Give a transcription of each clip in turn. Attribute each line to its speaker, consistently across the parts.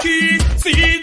Speaker 1: Se daqui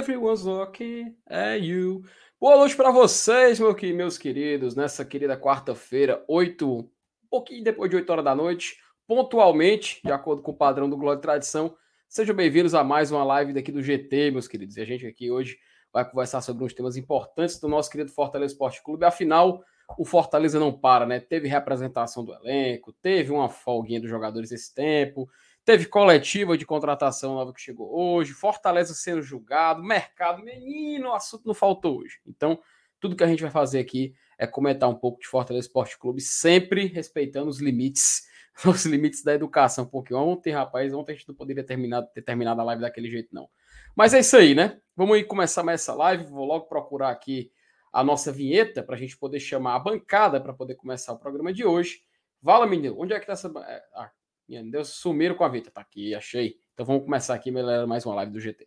Speaker 2: Everyone's looking at you. Boa noite para vocês, meu meus queridos, nessa querida quarta-feira, 8, um pouquinho depois de 8 horas da noite, pontualmente, de acordo com o padrão do Glória e Tradição. Sejam bem-vindos a mais uma live daqui do GT, meus queridos. E a gente aqui hoje vai conversar sobre uns temas importantes do nosso querido Fortaleza Esporte Clube. Afinal, o Fortaleza não para, né? Teve representação do elenco, teve uma folguinha dos jogadores esse tempo, teve coletiva de contratação nova que chegou hoje, Fortaleza sendo julgado, mercado, menino, o assunto não faltou hoje. Então, tudo que a gente vai fazer aqui é comentar um pouco de Fortaleza Esporte Clube, sempre respeitando os limites, os limites da educação, porque ontem, rapaz, ontem a gente não poderia terminar, ter terminado a live daquele jeito, não. Mas é isso aí, né? Vamos aí começar mais essa live, vou logo procurar aqui a nossa vinheta para a gente poder chamar a bancada para poder começar o programa de hoje. Vala, menino, onde é que tá essa. é, Ah, minha Deus, sumiram com a vinheta. Tá aqui, achei. Então vamos começar aqui, galera, mais uma live do GT.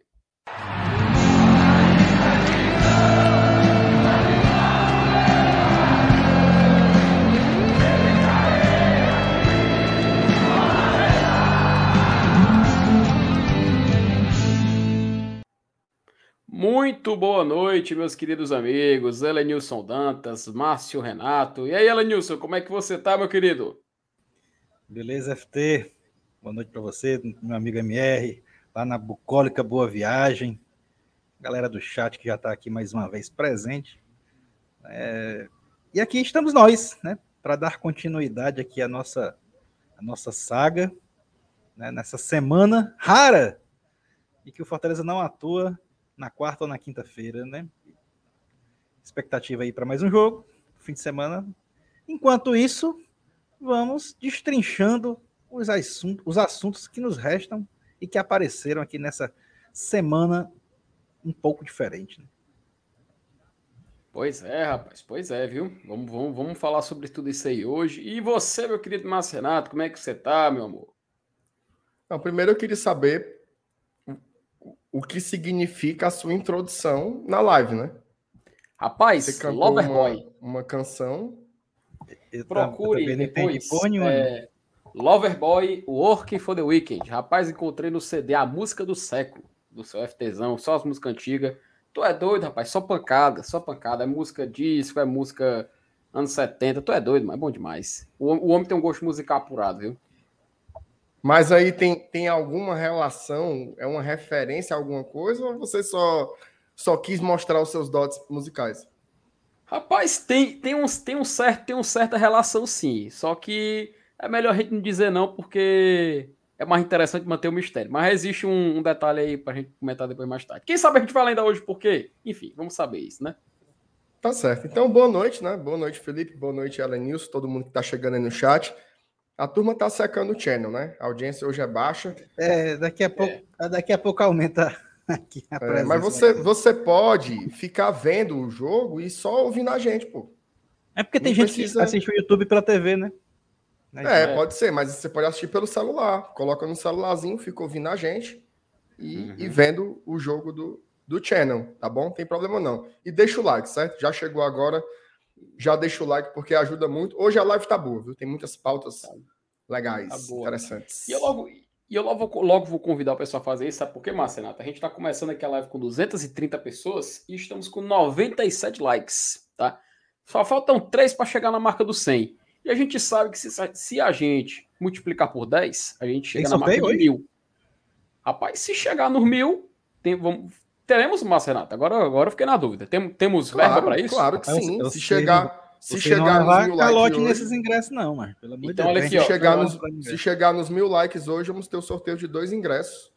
Speaker 2: Muito boa noite, meus queridos amigos. Elenilson Dantas, Márcio Renato. E aí, Elenilson, como é que você tá, meu querido?
Speaker 3: Beleza, FT? Boa noite para você, meu amigo MR, lá na Bucólica Boa Viagem. Galera do chat que já está aqui mais uma vez presente. É, E aqui estamos nós, né? Para dar continuidade aqui à nossa, à nossa saga, né, nessa semana rara e que o Fortaleza não atua na quarta ou na quinta-feira, né? Expectativa aí para mais um jogo, fim de semana. Enquanto isso, vamos destrinchando os assuntos, os assuntos que nos restam e que apareceram aqui nessa semana um pouco diferente. né?
Speaker 2: Pois é, rapaz, pois é, viu? Vamos, vamos, vamos falar sobre tudo isso aí hoje. E você, meu querido Márcio Renato, como é que você tá, meu amor?
Speaker 4: Não, primeiro eu queria saber o- o que significa a sua introdução na live, né?
Speaker 2: Rapaz,
Speaker 4: Você cantou uma,
Speaker 2: Loverboy,
Speaker 4: uma canção.
Speaker 3: Eu
Speaker 2: procure
Speaker 3: entendi
Speaker 2: depois. É, Loverboy, Work for the Weekend. Rapaz, encontrei no CD a música do século, do seu FTzão, só as músicas antigas. Tu é doido, rapaz, só pancada, só pancada. É música disco, é música anos 70. Tu é doido, mas é bom demais. O, o homem tem um gosto musical apurado, viu?
Speaker 4: Mas aí tem, tem alguma relação, é uma referência a alguma coisa, ou você só, só quis mostrar os seus dotes musicais?
Speaker 2: Rapaz, tem, tem, uns, tem, um certo, tem uma certa relação sim. Só que é melhor a gente não dizer não, porque é mais interessante manter o mistério. Mas existe um, um detalhe aí pra gente comentar depois mais tarde. Quem sabe a gente fala ainda hoje por quê? Enfim, vamos saber isso, né?
Speaker 4: Tá certo. Então, boa noite, né? Boa noite, Felipe. Boa noite, Elenilson, todo mundo que tá chegando aí no chat. A turma tá secando o channel, né? A audiência hoje é baixa.
Speaker 3: É, daqui a pouco, daqui a pouco aumenta
Speaker 4: É, mas você, você pode ficar vendo o jogo e só ouvindo a gente, pô.
Speaker 3: É porque tem
Speaker 4: não
Speaker 3: gente
Speaker 4: precisa-
Speaker 3: que assiste o YouTube pela TV, né? Né,
Speaker 4: É,
Speaker 2: É.
Speaker 4: pode ser, mas você pode assistir pelo celular. Coloca no celularzinho, fica ouvindo a gente e,
Speaker 2: Uhum.
Speaker 4: e vendo o jogo do, do channel, tá bom? Não tem problema não. E deixa o like, certo? Já chegou agora, já deixa o like porque ajuda muito. Hoje a live tá boa, viu? Tem muitas pautas legais,
Speaker 2: Tá boa.
Speaker 4: interessantes.
Speaker 2: E eu logo, e eu logo, vou- logo vou convidar o pessoal a fazer isso, sabe por quê, Márcio Renato? A gente tá começando aqui a live com 230 pessoas e estamos com 97 likes, tá? Só faltam 3 para chegar na marca do 100. E a gente sabe que se, se a gente multiplicar por 10, a gente chega
Speaker 3: Tem
Speaker 2: na marca de
Speaker 3: hoje?
Speaker 2: mil. Rapaz, se chegar nos mil, tem, vamos, teremos o Renato. Agora, agora eu fiquei na dúvida. Tem, temos
Speaker 4: Claro,
Speaker 2: verba para isso?
Speaker 4: Claro que
Speaker 3: Eu-
Speaker 4: sim.
Speaker 3: eu
Speaker 4: se
Speaker 3: sei,
Speaker 4: chegar, se
Speaker 3: Você
Speaker 4: chegar
Speaker 3: não
Speaker 4: nos
Speaker 3: vai
Speaker 4: mil likes hoje,
Speaker 3: nesses ingressos, não, mas pelo amor
Speaker 2: Então,
Speaker 3: de
Speaker 2: olha
Speaker 3: Deus.
Speaker 2: aqui,
Speaker 4: se
Speaker 2: ó,
Speaker 4: chegar, nos, se chegar nos mil likes hoje, vamos ter o sorteio de dois ingressos.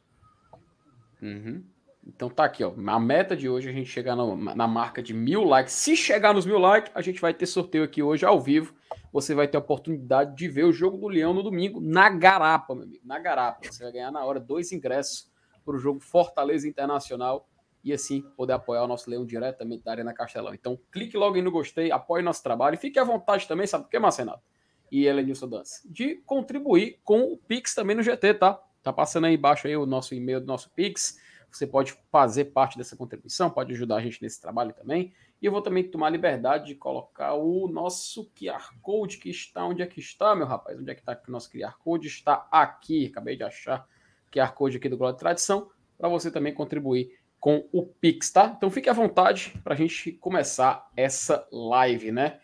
Speaker 2: Uhum. Então tá aqui, ó. A meta de hoje é a gente chegar no- na marca de mil likes. Se chegar nos mil likes, a gente vai ter sorteio aqui hoje ao vivo. Você vai ter a oportunidade de ver o jogo do Leão no domingo na Garapa, meu amigo. Na Garapa. Você vai ganhar na hora dois ingressos para o jogo Fortaleza Internacional e assim poder apoiar o nosso Leão diretamente da Arena Castelão. Então clique logo aí no gostei, apoie nosso trabalho e fique à vontade também, sabe por quê, Marcenato? E Elenilson Dança? De contribuir com o Pix também no GT, tá? Tá passando aí embaixo aí o nosso e-mail do nosso Pix. Você pode fazer parte dessa contribuição, pode ajudar a gente nesse trabalho também. E eu vou também tomar liberdade de colocar o nosso QR Code que está. Onde é que está, meu rapaz? Onde é que está o nosso QR Code? Está aqui. Acabei de achar o QR Code aqui do Glória de Tradição para você também contribuir com o Pix, tá? Então fique à vontade para a gente começar essa live, né?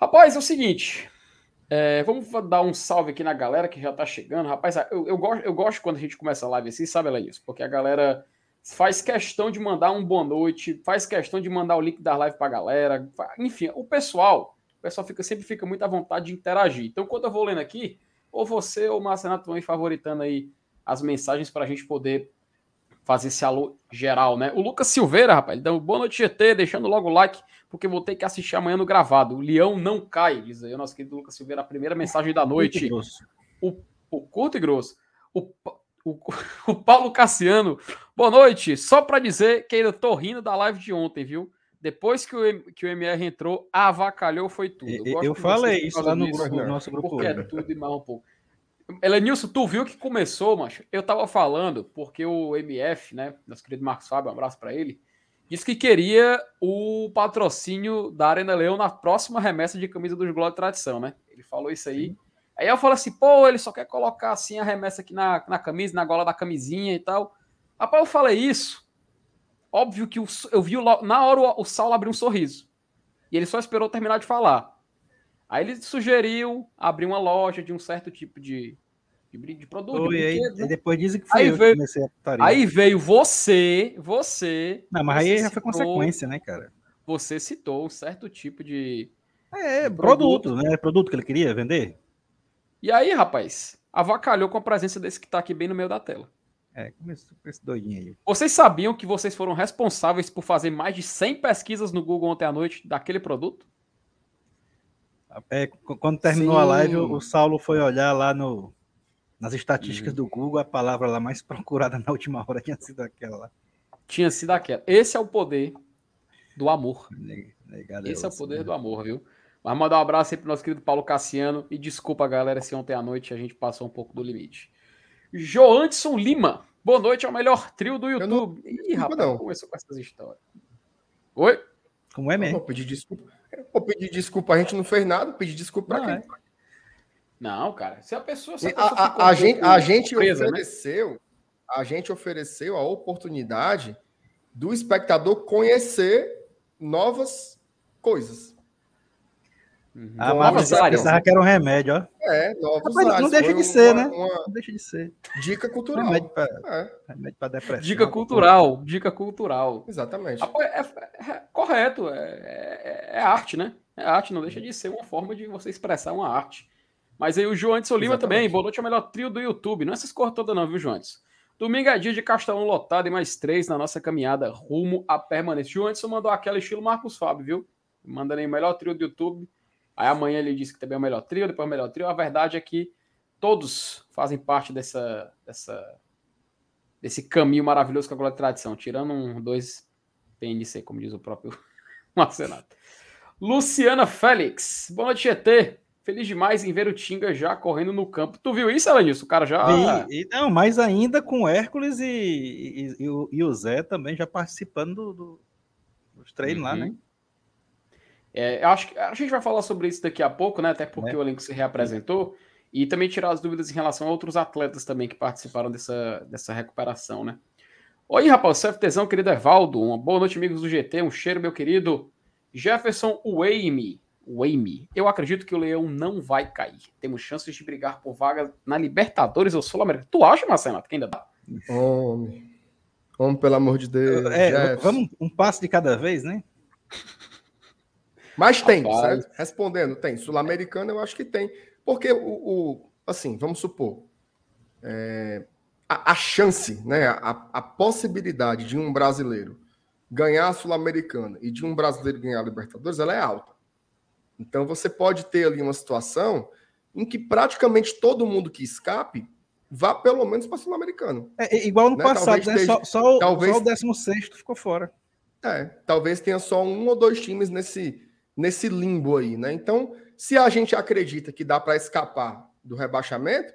Speaker 2: Rapaz, é o seguinte. é, vamos dar um salve aqui na galera que já tá chegando. Rapaz, eu, eu, gosto, eu gosto quando a gente começa a live assim, sabe, Elenilson? Porque a galera faz questão de mandar um boa noite, faz questão de mandar o link da live pra galera. Enfim, o pessoal, o pessoal fica, sempre fica muito à vontade de interagir. Então, quando eu vou lendo aqui, ou você ou o Marcenato vão favoritando aí as mensagens para a gente poder fazer esse alô geral, né? O Lucas Silveira, rapaz, ele deu boa noite, GT, deixando logo o like, porque vou ter que assistir amanhã no gravado. O Leão não cai, diz aí o nosso querido Lucas Silveira, a primeira mensagem da noite.
Speaker 3: Grosso.
Speaker 2: O curto e grosso. O, o, o Paulo Cassiano, boa noite. Só para dizer que ainda tô rindo da live de ontem, viu? Depois que o, que o MR entrou, avacalhou foi tudo.
Speaker 3: Eu, eu falei isso lá no
Speaker 2: disso,
Speaker 3: grupo,
Speaker 4: né?
Speaker 3: nosso grupo.
Speaker 2: porque é tudo e mais um pouco. Elenilson, tu viu que começou, macho? Eu tava falando, porque o MF, né? Nosso querido Marcos Fábio, um abraço para ele, disse que queria o patrocínio da Arena Leão na próxima remessa de camisa dos Glória e Tradição, né? Ele falou isso aí. Aí eu falo assim, pô, ele só quer colocar assim a remessa aqui na, na camisa, na gola da camisinha e tal. Rapaz, eu falei isso. Óbvio que o, eu vi o, na hora o, o Saulo abrir um sorriso. E ele só esperou terminar de falar. Aí ele sugeriu abrir uma loja de um certo tipo de, de, de produto. de
Speaker 3: aí,
Speaker 2: brinquedo, né?
Speaker 3: aí depois dizem que foi
Speaker 2: Aí
Speaker 3: eu
Speaker 2: veio-
Speaker 3: que comecei a putaria.
Speaker 2: Aí veio você, você.
Speaker 3: Não, mas aí
Speaker 2: você
Speaker 3: já foi
Speaker 2: citou-
Speaker 3: consequência, né, cara?
Speaker 2: Você citou um certo tipo de.
Speaker 3: É,
Speaker 2: de
Speaker 3: produto, né? Produto que ele queria vender.
Speaker 2: E aí, rapaz, avacalhou com a presença desse que tá aqui bem no meio da tela.
Speaker 3: É, começou com esse doidinho aí.
Speaker 2: Vocês sabiam que vocês foram responsáveis por fazer mais de 100 pesquisas no Google ontem à noite daquele produto?
Speaker 3: É, qu- quando terminou
Speaker 4: Sim.
Speaker 3: a live, o o Saulo foi olhar lá no, nas
Speaker 2: Uhum.
Speaker 3: estatísticas do Google, a palavra lá mais procurada na última hora tinha sido aquela lá.
Speaker 2: Tinha sido aquela. Esse é o poder do amor. Esse é o poder
Speaker 3: né?
Speaker 2: do amor, viu? Mas mandar um abraço aí pro nosso querido Paulo Cassiano. E desculpa, galera, se ontem à noite a gente passou um pouco do limite. Joanderson Lima. Boa noite ao melhor trio do
Speaker 4: Eu não-
Speaker 2: YouTube. Ih, rapaz,
Speaker 4: não.
Speaker 2: começou com essas histórias. Oi?
Speaker 3: Como é
Speaker 4: Eu
Speaker 3: mesmo?
Speaker 4: Vou pedir desculpa. Vou pedir desculpa, a gente não fez nada, pedir desculpa pra
Speaker 3: Não,
Speaker 4: quem?
Speaker 3: é.
Speaker 2: Não, cara. Se a pessoa. Se a, pessoa
Speaker 4: a- a gente, a gente
Speaker 2: né?
Speaker 4: ofereceu, a gente ofereceu a oportunidade do espectador conhecer novas coisas.
Speaker 2: Uhum.
Speaker 3: Ah, mas eu pensava que era um remédio, ó.
Speaker 4: É, novos
Speaker 3: Rapaz, não
Speaker 4: ares.
Speaker 3: deixa de ser, né?
Speaker 4: Uma
Speaker 3: Não deixa de ser.
Speaker 4: dica cultural.
Speaker 3: Remédio pra,
Speaker 4: É,
Speaker 3: remédio pra depressão.
Speaker 2: Dica cultural. Dica cultural.
Speaker 4: exatamente.
Speaker 2: Rapaz, é, é- correto, é, é- é arte, né? É arte, não deixa de ser uma forma de você expressar uma arte. Mas aí o Joantes Lima
Speaker 4: Exatamente.
Speaker 2: também, boa noite, é o melhor trio do YouTube. Não é essas cores todas não, viu, Joantes? Domingo é dia de Castelão lotado e mais três na nossa caminhada rumo à permanência. Joantes mandou aquela estilo Marcos Fábio, viu? Mandando aí o melhor trio do YouTube. Aí amanhã ele disse que também é o melhor trio, depois o melhor trio. A verdade é que todos fazem parte dessa, dessa desse caminho maravilhoso que é a Tradição, tirando um, dois PNC, como diz o próprio Marcenato. Luciana Félix, boa noite, GT. Feliz demais em ver o Tinga já correndo no campo. Tu viu isso, Elenilson? O cara já.
Speaker 3: E, e- não, mais ainda com o Hércules e, e- e o, e o Zé também já participando do, do- dos treinos lá,
Speaker 2: Uhum.
Speaker 3: né?
Speaker 2: É, eu acho que a gente vai falar sobre isso daqui a pouco, né? Até porque
Speaker 3: É.
Speaker 2: o elenco se reapresentou. E também tirar as dúvidas em relação a outros atletas também que participaram dessa, dessa recuperação, né? Oi, rapaz, CFTzão, querido Evaldo. Uma boa noite, amigos do GT. Um cheiro, meu querido. Jefferson Waime. Waime. Eu acredito que o Leão não vai cair. Temos chances de brigar por vaga na Libertadores ou Sul-América. Tu acha, Marcelo, que ainda dá?
Speaker 4: Homem. Homem, pelo amor de Deus.
Speaker 3: É, vamos um passo de cada vez, né?
Speaker 4: Mas tem, certo? Respondendo, tem. Sul-Americana eu acho que tem. Porque o, o assim, vamos supor, é, a, a, chance, né, a, a possibilidade de um brasileiro ganhar a Sul-Americana e de um brasileiro ganhar a Libertadores, ela é alta. Então você pode ter ali uma situação em que praticamente todo mundo que escape vá pelo menos para a Sul-Americana.
Speaker 3: É, é, igual no né? passado, né? Só, só, talvez, só o 16 ficou fora.
Speaker 4: É, talvez tenha só um ou dois times nesse, nesse limbo aí, né? Então, se a gente acredita que dá para escapar do rebaixamento,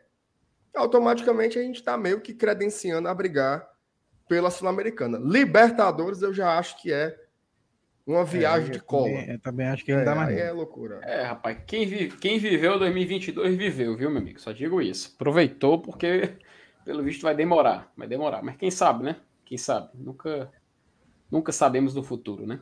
Speaker 4: automaticamente a gente está meio que credenciando a brigar pela Sul-Americana. Libertadores eu já acho que é uma é, viagem é, de cola.
Speaker 3: Também, eu também acho que não é, dá mais.
Speaker 4: É loucura.
Speaker 2: É, rapaz, quem, vi, quem viveu 2022 viveu, viu, meu amigo? Só digo isso. Aproveitou porque, pelo visto, vai demorar. Vai demorar. Mas quem sabe, né? Quem sabe? Nunca, nunca sabemos do futuro, né?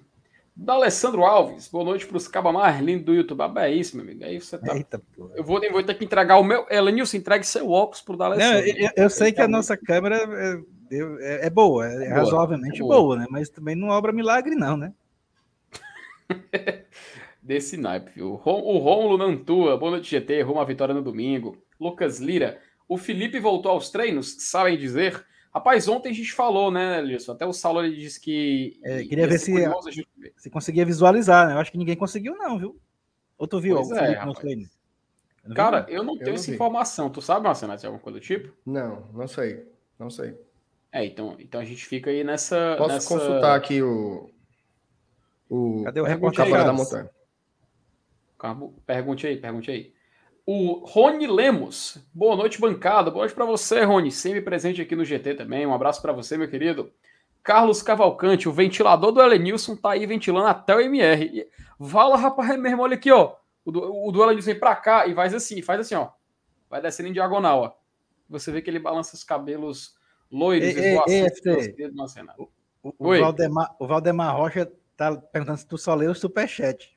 Speaker 2: Da Alessandro Alves, boa noite para os cabas mais lindos do YouTube. Ah, é isso, meu amigo. Aí você tá. Eita, eu vou, vou ter que entregar o meu. Elenilson, entregue seu óculos pro D'Alessandro.
Speaker 3: Eu, eu, eu sei que a nossa câmera é, é, é boa, é, é boa, razoavelmente boa. boa, né? Mas também não obra milagre, não, né?
Speaker 2: Desse naipe, O Rômulo Nantua, boa noite, GT, rumo à vitória no domingo. Lucas Lira, o Felipe voltou aos treinos, sabem dizer? Rapaz, ontem a gente falou, né, Lisson? Até o Saulo ele disse que.
Speaker 3: É, queria ver se, gente... se conseguia visualizar, né? Eu acho que ninguém conseguiu, não, viu? Ou tu viu
Speaker 2: pois é? Eu Cara, vi, eu não tenho eu essa vi. informação. Tu sabe, Marcelo, de alguma coisa do tipo?
Speaker 4: Não, não sei. Não sei.
Speaker 2: É, então, então a gente fica aí nessa.
Speaker 4: Posso
Speaker 2: nessa...
Speaker 4: consultar aqui o.
Speaker 3: o Cadê o reportagem da montanha?
Speaker 2: Pergunte aí, pergunte aí. O Rony Lemos. Boa noite, bancada. Boa noite para você, Rony. Sempre presente aqui no GT também. Um abraço para você, meu querido. Carlos Cavalcante, o ventilador do Elenilson tá aí ventilando até o MR. Vala, rapaz, mesmo, olha aqui, ó. O do, o do Elenilson vem pra cá e faz assim, faz assim, ó. Vai descendo em diagonal, ó. Você vê que ele balança os cabelos loiros
Speaker 3: e, e, o, o, o, Valdemar, o Valdemar Rocha tá perguntando se tu só leu o superchat.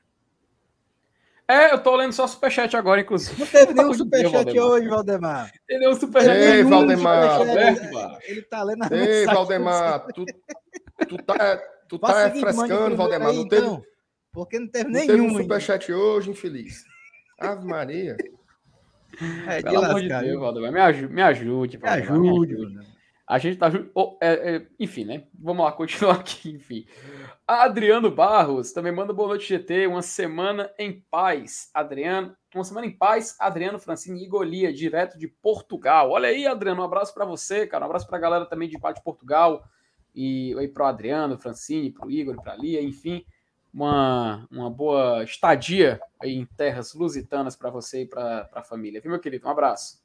Speaker 2: É, eu tô lendo só superchat agora, inclusive.
Speaker 3: Não teve nenhum superchat hoje, Valdemar.
Speaker 2: Entendeu? Superchat
Speaker 4: Ei, nenhum, Valdemar.
Speaker 3: Superchat. Ele tá lendo a
Speaker 4: Ei, Valdemar, tu, tu tá, tu tá refrescando, Valdemar. Aí, não teve, então,
Speaker 3: porque não teve não nenhum.
Speaker 4: Teve um superchat hoje, infeliz. Ave Maria.
Speaker 2: É, Pelo amor de Deus, Valdemar, me ajude, me ajude.
Speaker 3: Me ajude, me ajude.
Speaker 2: A gente tá. Oh, é, é, enfim, né? Vamos lá, continuar aqui, enfim. Adriano Barros também manda boa noite, GT. Uma semana em paz, Adriano. Uma semana em paz, Adriano Francini e Golia, direto de Portugal. Olha aí, Adriano, um abraço para você, cara. Um abraço para a galera também de de Portugal. E aí pro Adriano, Francini, pro Igor, pra Lia, enfim. Uma, uma boa estadia aí em terras lusitanas para você e para a família. Viu, meu querido? Um abraço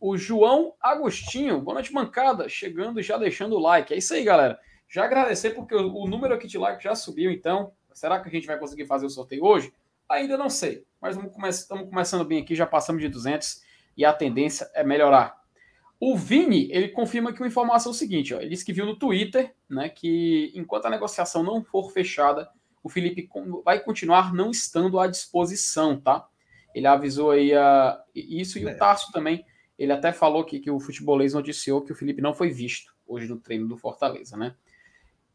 Speaker 2: o João Agostinho. Boa noite, mancada. Chegando e já deixando o like. É isso aí, galera. Já agradecer porque o, número aqui de like já subiu, então. Será que a gente vai conseguir fazer o sorteio hoje? Ainda não sei, mas estamos começando bem aqui, já passamos de 200 e a tendência é melhorar. O Vini, ele confirma que uma informação é o seguinte, ó, ele disse que viu no Twitter, né, que enquanto a negociação não for fechada, o Felipe vai continuar não estando à disposição, tá? Ele avisou aí a, isso e é. o Tarso também ele até falou que, que o futebolês noticiou que o Felipe não foi visto hoje no treino do Fortaleza, né?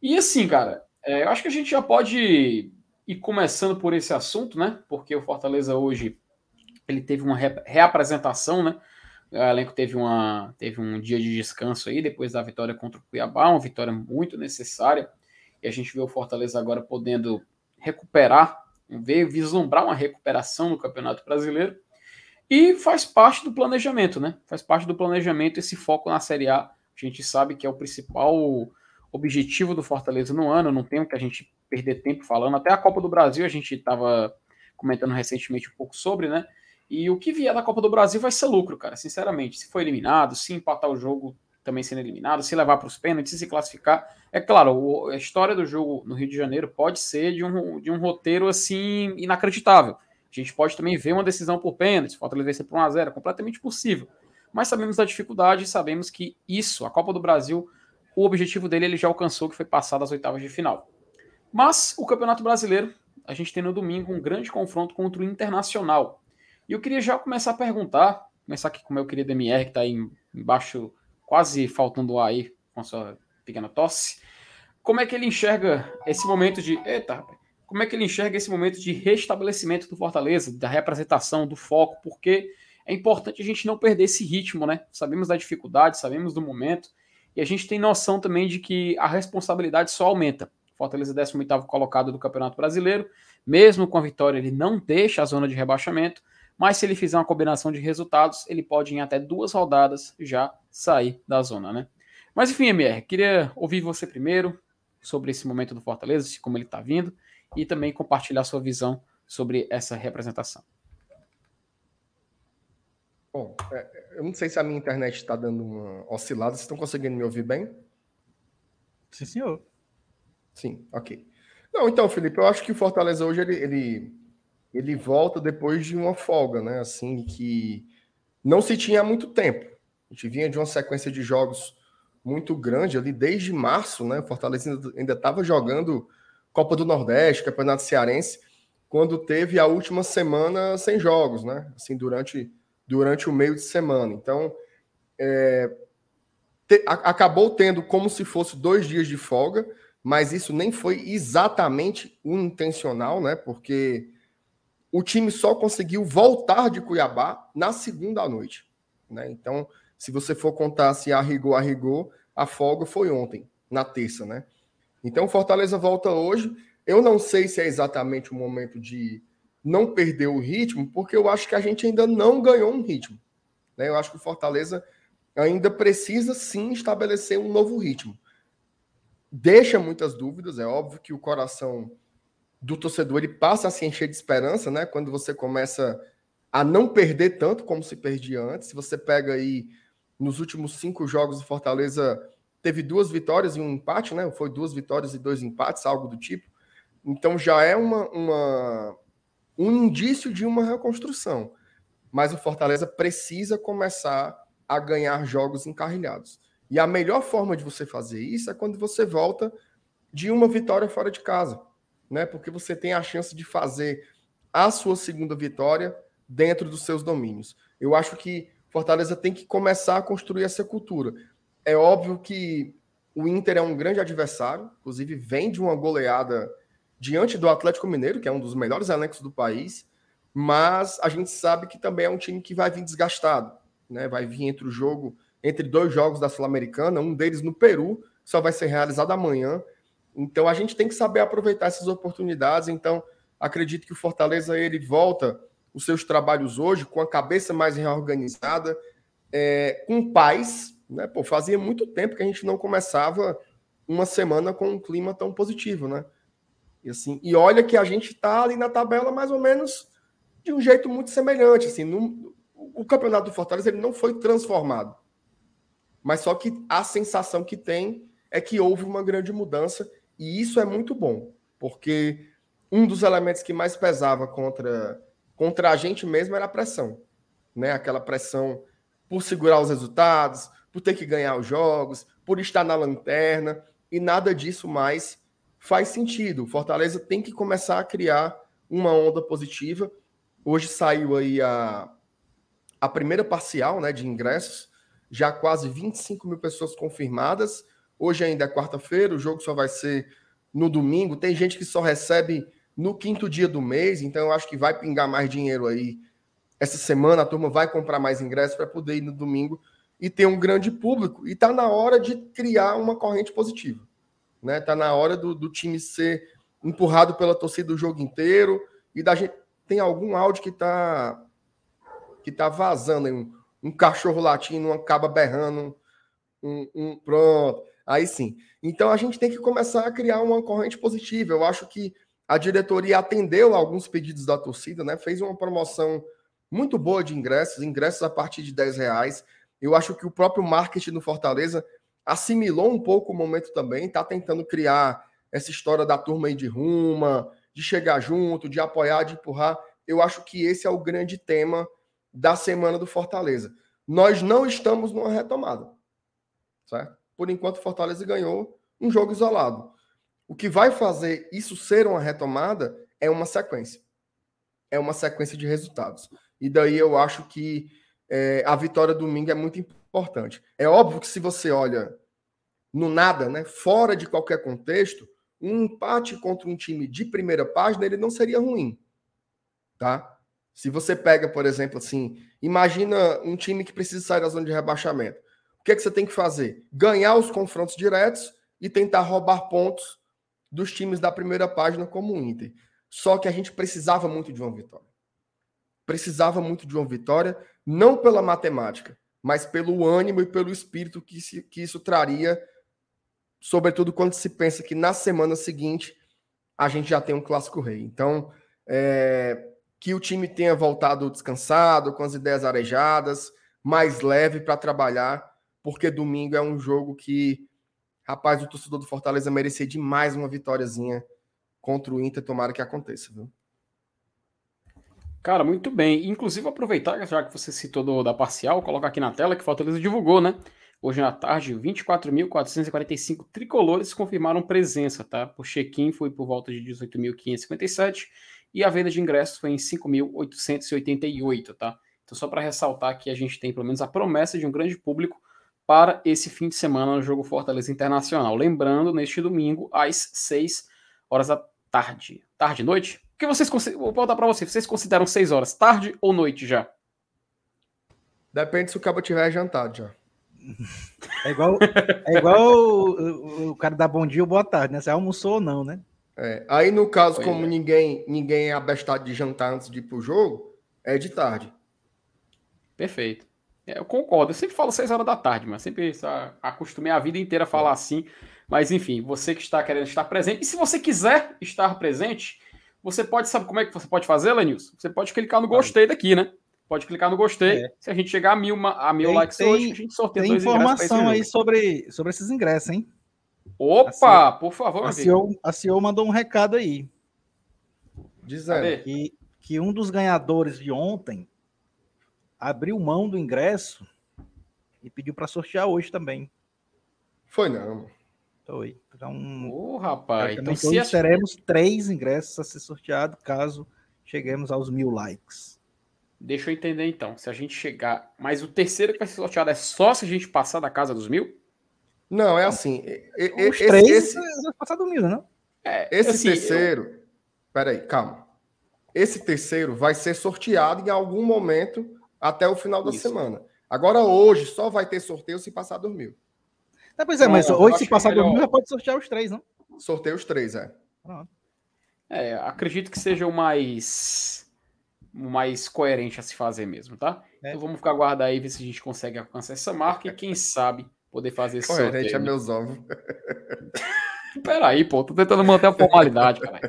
Speaker 2: E assim, cara, é, eu acho que a gente já pode ir começando por esse assunto, né? Porque o Fortaleza hoje ele teve uma reapresentação, né? O elenco teve, uma, teve um dia de descanso aí depois da vitória contra o Cuiabá, uma vitória muito necessária. E a gente vê o Fortaleza agora podendo recuperar, ver, vislumbrar uma recuperação no Campeonato Brasileiro. E faz parte do planejamento, né? Faz parte do planejamento esse foco na Série A. A gente sabe que é o principal objetivo do Fortaleza no ano, não tem que a gente perder tempo falando. Até a Copa do Brasil a gente estava comentando recentemente um pouco sobre, né? E o que vier da Copa do Brasil vai ser lucro, cara, sinceramente. Se for eliminado, se empatar o jogo também sendo eliminado, se levar para os pênaltis, se classificar. É claro, a história do jogo no Rio de Janeiro pode ser de um, de um roteiro assim inacreditável. A gente pode também ver uma decisão por pênalti, Fortaleza vencer por 1x0, é completamente possível. Mas sabemos da dificuldade e sabemos que isso, a Copa do Brasil, o objetivo dele ele já alcançou, que foi passar das oitavas de final. Mas o Campeonato Brasileiro, a gente tem no domingo um grande confronto contra o Internacional. E eu queria já começar a perguntar, começar aqui com o meu querido MR, que está aí embaixo quase faltando ar aí com a sua pequena tosse. Como é que ele enxerga esse momento de. Eita, como é que ele enxerga esse momento de restabelecimento do Fortaleza, da representação, do foco? Porque é importante a gente não perder esse ritmo, né? Sabemos da dificuldade, sabemos do momento, e a gente tem noção também de que a responsabilidade só aumenta. Fortaleza 18 colocado do Campeonato Brasileiro, mesmo com a vitória, ele não deixa a zona de rebaixamento, mas se ele fizer uma combinação de resultados, ele pode em até duas rodadas já sair da zona, né? Mas enfim, MR, queria ouvir você primeiro sobre esse momento do Fortaleza, como ele está vindo, e também compartilhar sua visão sobre essa representação.
Speaker 4: Bom, é, eu não sei se a minha internet está dando uma oscilada. Vocês estão conseguindo me ouvir bem?
Speaker 3: Sim, senhor.
Speaker 4: Sim, ok. Não, então, Felipe, eu acho que o Fortaleza hoje ele, ele, ele volta depois de uma folga, né? Assim, que não se tinha há muito tempo. A gente vinha de uma sequência de jogos muito grande ali desde março, né? O Fortaleza ainda estava jogando Copa do Nordeste, Campeonato Cearense, quando teve a última semana sem jogos, né? Assim, durante, durante o meio de semana. Então, é, te, a, acabou tendo como se fosse dois dias de folga mas isso nem foi exatamente intencional, né? Porque o time só conseguiu voltar de Cuiabá na segunda noite, né? Então, se você for contar se a rigor a rigor, a folga foi ontem, na terça, né? Então, Fortaleza volta hoje. Eu não sei se é exatamente o momento de não perder o ritmo, porque eu acho que a gente ainda não ganhou um ritmo. Né? Eu acho que o Fortaleza ainda precisa sim estabelecer um novo ritmo deixa muitas dúvidas. É óbvio que o coração do torcedor ele passa a se encher de esperança, né? Quando você começa a não perder tanto como se perdia antes. Se você pega aí nos últimos cinco jogos do Fortaleza teve duas vitórias e um empate, né? Foi duas vitórias e dois empates, algo do tipo. Então já é uma, uma um indício de uma reconstrução. Mas o Fortaleza precisa começar a ganhar jogos encarrilhados. E a melhor forma de você fazer isso é quando você volta de uma vitória fora de casa, né? Porque você tem a chance de fazer a sua segunda vitória dentro dos seus domínios. Eu acho que Fortaleza tem que começar a construir essa cultura. É óbvio que o Inter é um grande adversário, inclusive vem de uma goleada diante do Atlético Mineiro, que é um dos melhores elencos do país, mas a gente sabe que também é um time que vai vir desgastado, né? Vai vir entre o jogo entre dois jogos da Sul-Americana, um deles no Peru, que só vai ser realizado amanhã. Então a gente tem que saber aproveitar essas oportunidades. Então acredito que o Fortaleza ele volta os seus trabalhos hoje com a cabeça mais reorganizada, é, com paz. Né? Pô, fazia muito tempo que a gente não começava uma semana com um clima tão positivo, né? E assim, e olha que a gente está ali na tabela mais ou menos de um jeito muito semelhante. Assim, no, o campeonato do Fortaleza ele não foi transformado. Mas só que a sensação que tem é que houve uma grande mudança e isso é muito bom, porque um dos elementos que mais pesava contra, contra a gente mesmo era a pressão, né? Aquela pressão por segurar os resultados, por ter que ganhar os jogos, por estar na lanterna e nada disso mais faz sentido. Fortaleza tem que começar a criar uma onda positiva. Hoje saiu aí a, a primeira parcial né, de ingressos já quase 25 mil pessoas confirmadas. Hoje ainda é quarta-feira, o jogo só vai ser no domingo. Tem gente que só recebe no quinto dia do mês, então eu acho que vai pingar mais dinheiro aí. Essa semana a turma vai comprar mais ingressos para poder ir no domingo e ter um grande público. E está na hora de criar uma corrente positiva. Né? Tá na hora do, do time ser empurrado pela torcida o jogo inteiro e da gente tem algum áudio que está que tá vazando um, um cachorro latindo, acaba berrando, um, um, pronto, aí sim. Então a gente tem que começar a criar uma corrente positiva. Eu acho que a diretoria atendeu alguns pedidos da torcida, né? Fez uma promoção muito boa de ingressos, ingressos a partir de 10 reais. Eu acho que o próprio marketing no Fortaleza assimilou um pouco o momento também, está tentando criar essa história da turma aí de ruma, de chegar junto, de apoiar, de empurrar. Eu acho que esse é o grande tema da semana do Fortaleza. Nós não estamos numa retomada. Certo? Por enquanto, o Fortaleza ganhou um jogo isolado. O que vai fazer isso ser uma retomada é uma sequência. É uma sequência de resultados. E daí eu acho que é, a vitória domingo é muito importante. É óbvio que se você olha no nada, né, fora de qualquer contexto, um empate contra um time de primeira página, ele não seria ruim. Tá? Se você pega, por exemplo, assim, imagina um time que precisa sair da zona de rebaixamento. O que, é que você tem que fazer? Ganhar os confrontos diretos e tentar roubar pontos dos times da primeira página, como o Inter. Só que a gente precisava muito de uma vitória. Precisava muito de uma vitória, não pela matemática, mas pelo ânimo e pelo espírito que, se, que isso traria, sobretudo quando se pensa que na semana seguinte a gente já tem um clássico rei. Então, é, que o time tenha voltado descansado, com as ideias arejadas, mais leve para trabalhar, porque domingo é um jogo que, rapaz, o torcedor do Fortaleza merecia demais uma vitóriazinha contra o Inter, tomara que aconteça, viu?
Speaker 2: Cara, muito bem. Inclusive, aproveitar, já que você citou do, da parcial, colocar aqui na tela que Fortaleza divulgou, né? Hoje na tarde, 24.445 tricolores confirmaram presença, tá? O check-in foi por volta de 18.557 e a venda de ingressos foi em 5.888, tá? Então, só para ressaltar que a gente tem pelo menos a promessa de um grande público para esse fim de semana no jogo Fortaleza Internacional. Lembrando, neste domingo, às 6 horas da tarde. Tarde, noite? O que vocês Vou voltar para você. Vocês consideram 6 horas, tarde ou noite já?
Speaker 4: Depende se o cabo tiver jantado já.
Speaker 3: É igual, é igual o, o, o cara da bom dia ou boa tarde, né? Você almoçou ou não, né?
Speaker 4: É, aí, no caso, Foi como é. ninguém, ninguém é abestado de jantar antes de ir pro jogo, é de tarde.
Speaker 2: Perfeito. É, eu concordo. Eu sempre falo 6 horas da tarde, mas sempre acostumei a vida inteira a falar é. assim. Mas enfim, você que está querendo estar presente. E se você quiser estar presente, você pode, sabe como é que você pode fazer, Lenilson? Você pode clicar no gostei daqui, né? Pode clicar no gostei. É. Se a gente chegar a mil, a mil tem, likes tem, hoje, a gente sorteia
Speaker 3: tem informação aí sobre, sobre esses ingressos, hein?
Speaker 2: Opa, a CEO, por favor.
Speaker 3: A CEO, a CEO mandou um recado aí.
Speaker 4: Dizendo
Speaker 3: que, que um dos ganhadores de ontem abriu mão do ingresso e pediu para sortear hoje também.
Speaker 4: Foi não.
Speaker 3: Foi. Então,
Speaker 2: oh, rapaz,
Speaker 3: então hoje a... teremos três ingressos a ser sorteado caso cheguemos aos mil likes.
Speaker 2: Deixa eu entender então. Se a gente chegar. Mas o terceiro que vai ser sorteado é só se a gente passar da casa dos mil?
Speaker 4: Não, é assim.
Speaker 3: Os esse, três esse, vai passar do mil, não?
Speaker 4: É, esse assim, terceiro. Eu... Peraí, calma. Esse terceiro vai ser sorteado em algum momento até o final da Isso. semana. Agora, hoje, só vai ter sorteio se passar dos mil.
Speaker 3: É, pois é, mas hoje, se passar dos mil, já pode sortear os três, não?
Speaker 4: Sorteio os três, é.
Speaker 2: É, acredito que seja o mais o mais coerente a se fazer mesmo, tá? É. Então vamos ficar aguardando aí ver se a gente consegue alcançar essa marca e quem sabe poder fazer esse
Speaker 4: coerente sorteio. é meus ovos.
Speaker 2: Peraí, pô, tô tentando manter a formalidade, cara.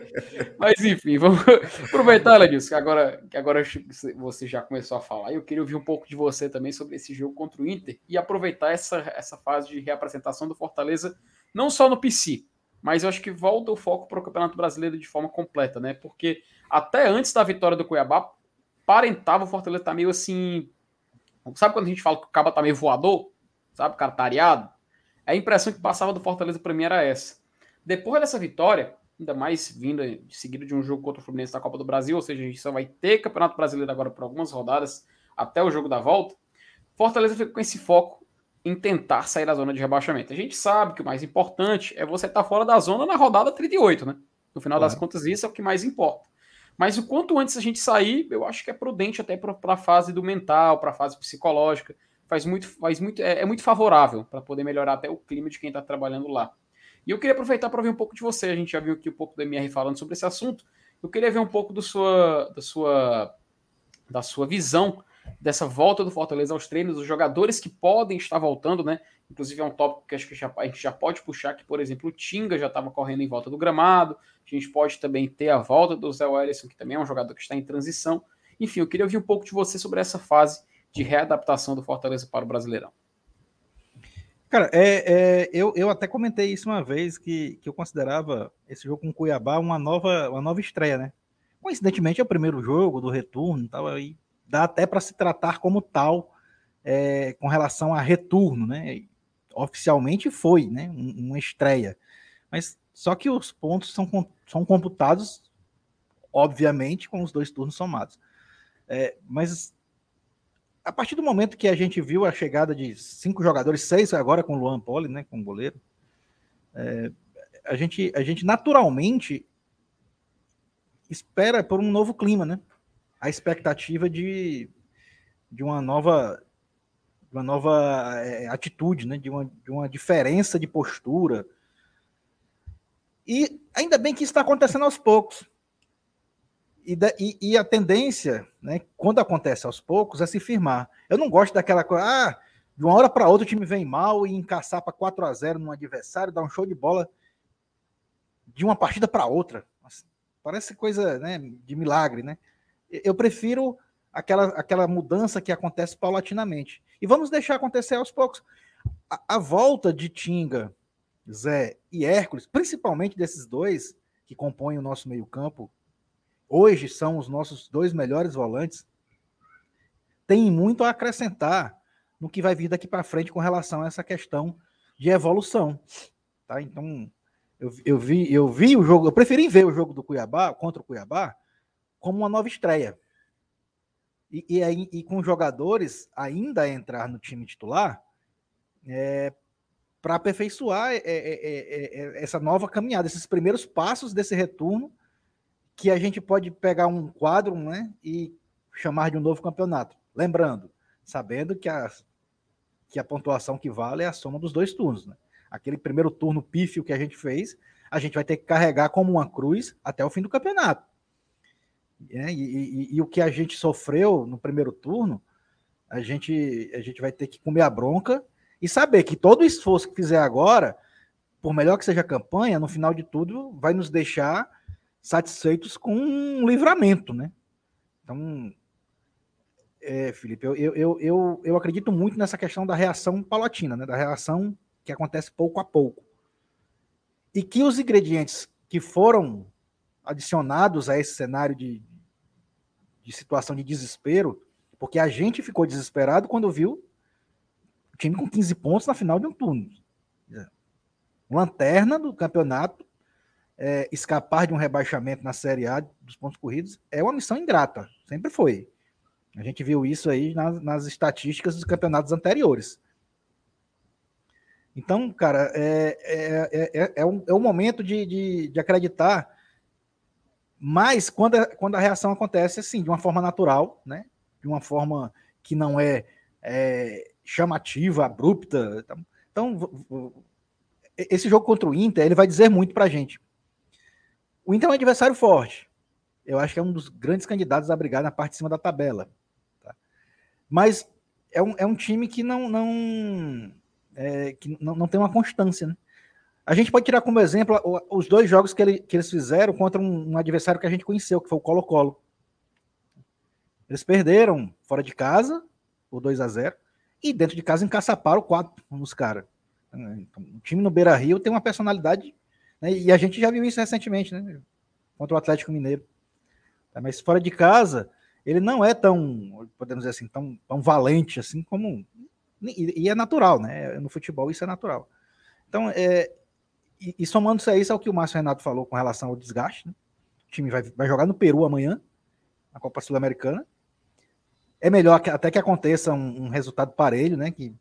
Speaker 2: Mas enfim, vamos aproveitar, Ledilson, que agora, que agora você já começou a falar. Eu queria ouvir um pouco de você também sobre esse jogo contra o Inter e aproveitar essa, essa fase de reapresentação do Fortaleza, não só no PC, mas eu acho que volta o foco para o Campeonato Brasileiro de forma completa, né? Porque até antes da vitória do Cuiabá, parentava o Fortaleza tá meio assim. Sabe quando a gente fala que o Caba tá meio voador? Sabe, o cara tá? A impressão que passava do Fortaleza para mim era essa. Depois dessa vitória, ainda mais vinda de seguida de um jogo contra o Fluminense da Copa do Brasil, ou seja, a gente só vai ter Campeonato Brasileiro agora por algumas rodadas até o jogo da volta. Fortaleza fica com esse foco em tentar sair da zona de rebaixamento. A gente sabe que o mais importante é você estar tá fora da zona na rodada 38, né? No final claro. das contas, isso é o que mais importa. Mas o quanto antes a gente sair, eu acho que é prudente até para a fase do mental, para a fase psicológica. Faz muito, faz muito, é, é muito favorável para poder melhorar até o clima de quem está trabalhando lá. E eu queria aproveitar para ver um pouco de você. A gente já viu aqui um pouco do MR falando sobre esse assunto. Eu queria ver um pouco do sua, da, sua, da sua visão dessa volta do Fortaleza aos treinos, os jogadores que podem estar voltando, né? Inclusive é um tópico que acho que já, a gente já pode puxar que, por exemplo, o Tinga já estava correndo em volta do gramado. A gente pode também ter a volta do Zé Wellison, que também é um jogador que está em transição. Enfim, eu queria ouvir um pouco de você sobre essa fase de readaptação do Fortaleza para o Brasileirão.
Speaker 3: Cara, é, é, eu, eu até comentei isso uma vez que, que eu considerava esse jogo com o Cuiabá uma nova, uma nova estreia, né? Coincidentemente é o primeiro jogo do retorno, tal, aí dá até para se tratar como tal é, com relação a retorno, né? Oficialmente foi, né? Uma estreia, mas só que os pontos são, são computados, obviamente, com os dois turnos somados. É, mas a partir do momento que a gente viu a chegada de cinco jogadores, seis agora com o Luan Poli, né, como goleiro, é, a, gente, a gente naturalmente espera por um novo clima, né? A expectativa de, de uma nova uma nova é, atitude, né? de, uma, de uma diferença de postura. E ainda bem que isso está acontecendo aos poucos. E, e, e, a tendência, né, quando acontece aos poucos, é se firmar. Eu não gosto daquela coisa, ah, de uma hora para outra o time vem mal e encaçar para 4 a 0 num adversário, dar um show de bola de uma partida para outra. Parece coisa né, de milagre, né? Eu prefiro aquela, aquela mudança que acontece paulatinamente. E vamos deixar acontecer aos poucos. A, a volta de Tinga, Zé e Hércules, principalmente desses dois que compõem o nosso meio-campo, hoje são os nossos dois melhores volantes, tem muito a acrescentar no que vai vir daqui para frente com relação a essa questão de evolução. Tá? Então, eu, eu, vi, eu vi o jogo, eu preferi ver o jogo do Cuiabá contra o Cuiabá como uma nova estreia. E, e, aí, e com jogadores ainda a entrar no time titular é, para aperfeiçoar é é, é, é, é, essa nova caminhada, esses primeiros passos desse retorno que a gente pode pegar um quadro né, e chamar de um novo campeonato. Lembrando, sabendo que a, que a pontuação que vale é a soma dos dois turnos. Né? Aquele primeiro turno pífio que a gente fez, a gente vai ter que carregar como uma cruz até o fim do campeonato. É, e, e, e, o que a gente sofreu no primeiro turno, a gente, a gente vai ter que comer a bronca e saber que todo o esforço que fizer agora, por melhor que seja a campanha, no final de tudo, vai nos deixar satisfeitos com um livramento, né? Então, é, Felipe, eu, eu, eu, eu acredito muito nessa questão da reação palatina, né? Da reação que acontece pouco a pouco. E que os ingredientes que foram adicionados a esse cenário de, de situação de desespero, porque a gente ficou desesperado quando viu o time com 15 pontos na final de um turno. Lanterna do campeonato, é, escapar de um rebaixamento na Série A dos pontos corridos é uma missão ingrata, sempre foi. A gente viu isso aí nas, nas estatísticas dos campeonatos anteriores. Então, cara, é, é, é, é, um, é um momento de, de, de acreditar mas quando a, quando a reação acontece assim, de uma forma natural, né? De uma forma que não é, é chamativa, abrupta. Então, esse jogo contra o Inter, ele vai dizer muito pra gente. O Inter é um adversário forte. Eu acho que é um dos grandes candidatos a brigar na parte de cima da tabela. Tá? Mas é um, é um time que não, não, é, que não, não tem uma constância, né? A gente pode tirar como exemplo os dois jogos que, ele, que eles fizeram contra um, um, adversário que a gente conheceu, que foi o Colo-Colo. Eles perderam fora de casa, por 2 a 0 e dentro de casa encaçaparam quatro nos caras. Então, o time no Beira Rio tem uma personalidade, e a gente já viu isso recentemente, né? Contra o Atlético Mineiro. Tá, mas fora de casa, ele não é tão, podemos dizer assim, tão, tão valente assim como. E, e é natural, né? No futebol isso é natural. Então, é, e, e somando-se a isso ao que o Márcio Renato falou com relação ao desgaste, né? o time vai, vai jogar no Peru amanhã, na Copa Sul-Americana. É melhor que, até que aconteça um, um, resultado parelho, né? Que,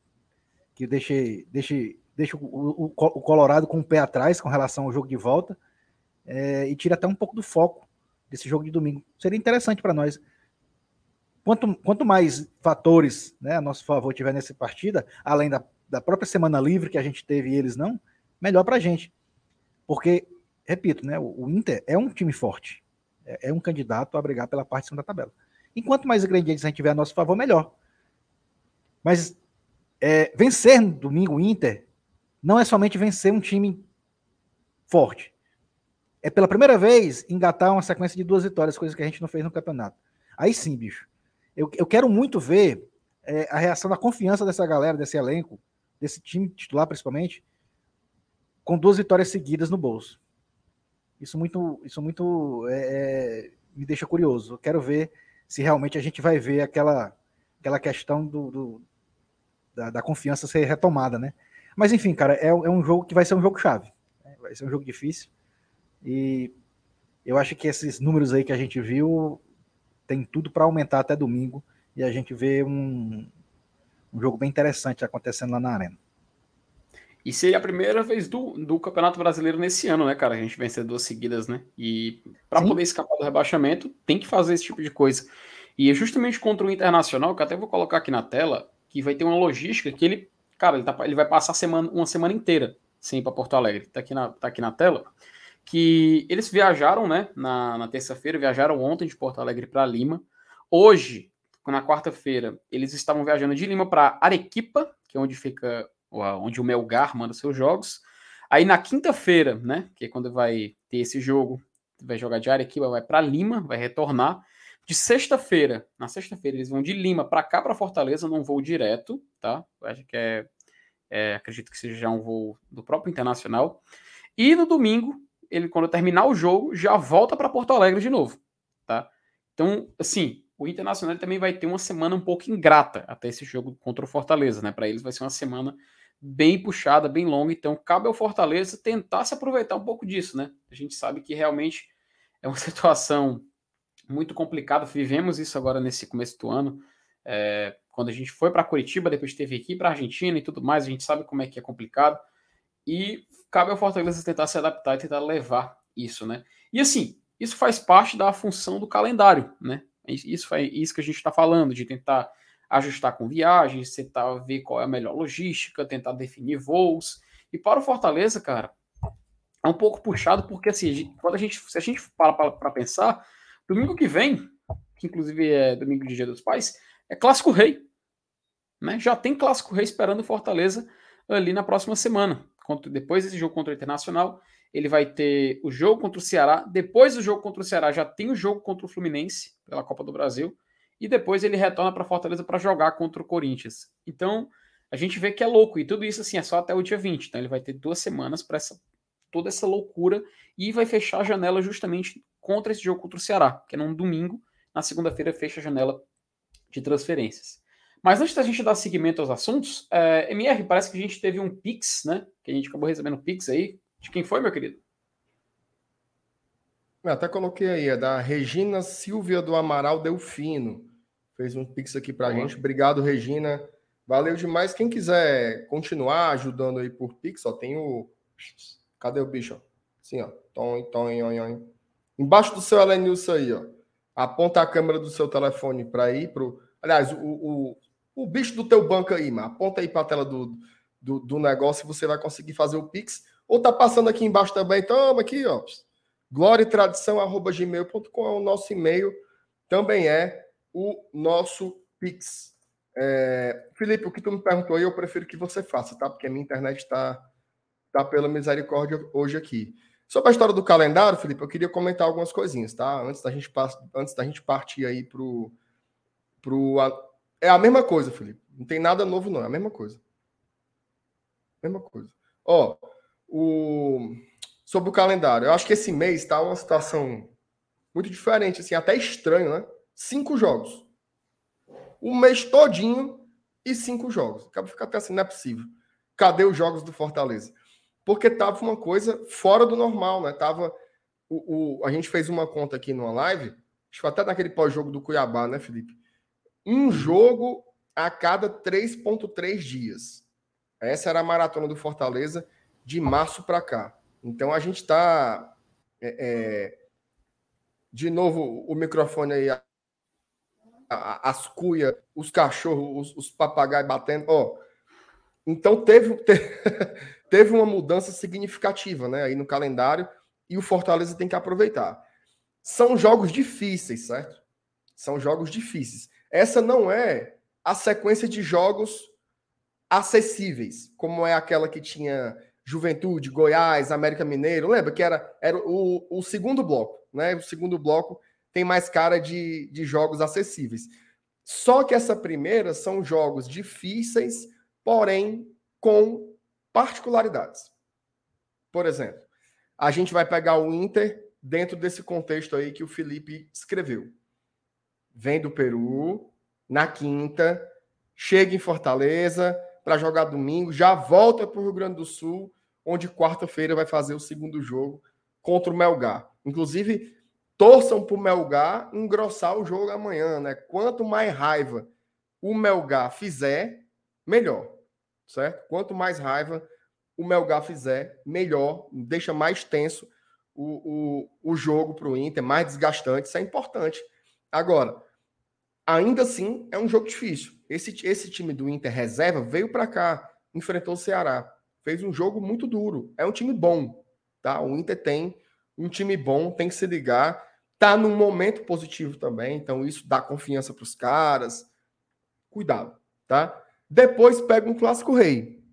Speaker 3: que deixe, deixe, deixe o, o, o, Colorado com o pé atrás com relação ao jogo de volta é, e tire até um pouco do foco desse jogo de domingo. Seria interessante para nós. Quanto, quanto mais fatores né, a nosso favor tiver nessa partida, além da, da própria semana livre que a gente teve e eles não, melhor para a gente. Porque, repito, né, o Inter é um time forte. É, é um candidato a brigar pela parte de cima da tabela. Enquanto mais ingredientes a gente tiver a nosso favor, melhor. Mas é, vencer no domingo o Inter não é somente vencer um time forte. É pela primeira vez engatar uma sequência de duas vitórias, coisa que a gente não fez no campeonato. Aí sim, bicho. Eu, eu quero muito ver é, a reação da confiança dessa galera, desse elenco, desse time titular principalmente, com duas vitórias seguidas no bolso. Isso muito, isso muito é, é, me deixa curioso. Eu quero ver se realmente a gente vai ver aquela, aquela questão do, do da, da, confiança ser retomada, né? Mas enfim, cara, é, é, um jogo que vai ser um jogo chave. Né? Vai ser um jogo difícil. E eu acho que esses números aí que a gente viu tem tudo para aumentar até domingo e a gente vê um, um jogo bem interessante acontecendo lá na Arena.
Speaker 2: E seria a primeira vez do, do Campeonato Brasileiro nesse ano, né, cara? A gente vencer duas seguidas, né? E para poder escapar do rebaixamento, tem que fazer esse tipo de coisa. E é justamente contra o Internacional, que até vou colocar aqui na tela, que vai ter uma logística que ele, cara, ele, tá, ele vai passar semana, uma semana inteira sem ir para Porto Alegre. Tá aqui, na, tá aqui na tela. Que eles viajaram, né, na, na terça-feira, viajaram ontem de Porto Alegre para Lima. Hoje, na quarta-feira, eles estavam viajando de Lima para Arequipa, que é onde fica onde o Melgar manda seus jogos. Aí na quinta-feira, né, que é quando vai ter esse jogo, vai jogar de Arequipa, vai para Lima, vai retornar. De sexta-feira, na sexta-feira eles vão de Lima para cá para Fortaleza, num voo direto, tá? Acho que é, é, acredito que seja um voo do próprio Internacional. E no domingo, ele quando terminar o jogo, já volta para Porto Alegre de novo, tá? Então, assim, o Internacional também vai ter uma semana um pouco ingrata até esse jogo contra o Fortaleza, né? Para eles vai ser uma semana bem puxada, bem longa, então cabe ao Fortaleza tentar se aproveitar um pouco disso, né? A gente sabe que realmente é uma situação muito complicada, vivemos isso agora nesse começo do ano, é, quando a gente foi para Curitiba, depois teve aqui para Argentina e tudo mais, a gente sabe como é que é complicado, e cabe ao Fortaleza tentar se adaptar e tentar levar isso, né? E assim, isso faz parte da função do calendário, né? Isso, é isso que a gente está falando, de tentar ajustar com viagens, tentar ver qual é a melhor logística, tentar definir voos. E para o Fortaleza, cara, é um pouco puxado, porque assim, quando a gente, se a gente para para pensar, domingo que vem, que inclusive é domingo de Dia dos Pais, é Clássico Rei. Né? Já tem Clássico Rei esperando Fortaleza ali na próxima semana. Depois desse jogo contra o Internacional, ele vai ter o jogo contra o Ceará. Depois do jogo contra o Ceará, já tem o jogo contra o Fluminense pela Copa do Brasil e depois ele retorna para Fortaleza para jogar contra o Corinthians. Então, a gente vê que é louco, e tudo isso assim é só até o dia 20, então ele vai ter duas semanas para essa toda essa loucura e vai fechar a janela justamente contra esse jogo contra o Ceará, que é num domingo, na segunda-feira fecha a janela de transferências. Mas antes da gente dar seguimento aos assuntos, é, MR, parece que a gente teve um Pix, né? Que a gente acabou recebendo Pix aí. De quem foi, meu querido?
Speaker 4: Eu até coloquei aí, é da Regina Silvia do Amaral Delfino fez um pix aqui para a gente. Obrigado, Regina. Valeu demais. Quem quiser continuar ajudando aí por pix, ó, tem o. Cadê o bicho? Sim, ó. Tom, tom, on, on. Embaixo do seu Elenilson aí, ó. Aponta a câmera do seu telefone para ir pro. Aliás, o, o, o bicho do teu banco aí, mano. Aponta aí para a tela do, do, do negócio e você vai conseguir fazer o pix. Ou tá passando aqui embaixo também. Toma aqui, ó. Glória e tradição, arroba gmail.com é o nosso e-mail. Também é o nosso Pix. É, Felipe, o que tu me perguntou aí, eu prefiro que você faça, tá? Porque a minha internet está tá pela misericórdia hoje aqui. Sobre a história do calendário, Felipe, eu queria comentar algumas coisinhas, tá? Antes da gente, antes da gente partir aí pro. pro a... É a mesma coisa, Felipe. Não tem nada novo, não. É a mesma coisa. Mesma coisa. Ó, o... sobre o calendário. Eu acho que esse mês está uma situação muito diferente, assim, até estranho, né? cinco jogos. O mês todinho e cinco jogos. Acaba ficar até assim, não é possível. Cadê os jogos do Fortaleza? Porque tava uma coisa fora do normal, né? Tava o, o a gente fez uma conta aqui numa live, acho que até naquele pós-jogo do Cuiabá, né, Felipe? Um jogo a cada 3.3 dias. Essa era a maratona do Fortaleza de março para cá. Então a gente está é, é, de novo o microfone aí as cuias, os cachorros, os, os papagaios batendo. Ó, então teve, teve uma mudança significativa né, aí no calendário e o Fortaleza tem que aproveitar. São jogos difíceis, certo? São jogos difíceis. Essa não é a sequência de jogos acessíveis, como é aquela que tinha Juventude, Goiás, América Mineiro. Lembra que era, era o, o segundo bloco, né? O segundo bloco tem mais cara de, de jogos acessíveis. Só que essa primeira são jogos difíceis, porém com particularidades. Por exemplo, a gente vai pegar o Inter dentro desse contexto aí que o Felipe escreveu. Vem do Peru, na quinta, chega em Fortaleza para jogar domingo, já volta para o Rio Grande do Sul, onde quarta-feira vai fazer o segundo jogo contra o Melgar. Inclusive, torçam para o Melgar engrossar o jogo amanhã, né? Quanto mais raiva o Melgar fizer, melhor, certo? Quanto mais raiva o Melgar fizer, melhor, deixa mais tenso o, o, o jogo para o Inter, mais desgastante, isso é importante. Agora, ainda assim, é um jogo difícil. Esse, esse time do Inter reserva veio para cá, enfrentou o Ceará, fez um jogo muito duro. É um time bom, tá? O Inter tem um time bom, tem que se ligar. Tá num momento positivo também, então isso dá confiança para os caras. Cuidado, tá? Depois pega um clássico rei,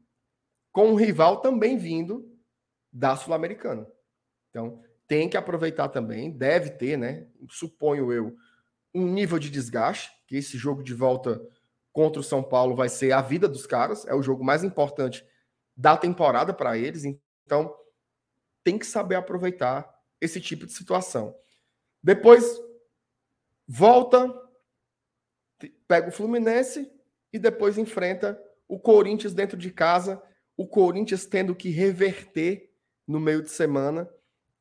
Speaker 4: com um rival também vindo da Sul-Americana. Então, tem que aproveitar também, deve ter, né? Suponho eu, um nível de desgaste, que esse jogo de volta contra o São Paulo vai ser a vida dos caras, é o jogo mais importante da temporada para eles, então tem que saber aproveitar esse tipo de situação. Depois volta, pega o Fluminense e depois enfrenta o Corinthians dentro de casa, o Corinthians tendo que reverter no meio de semana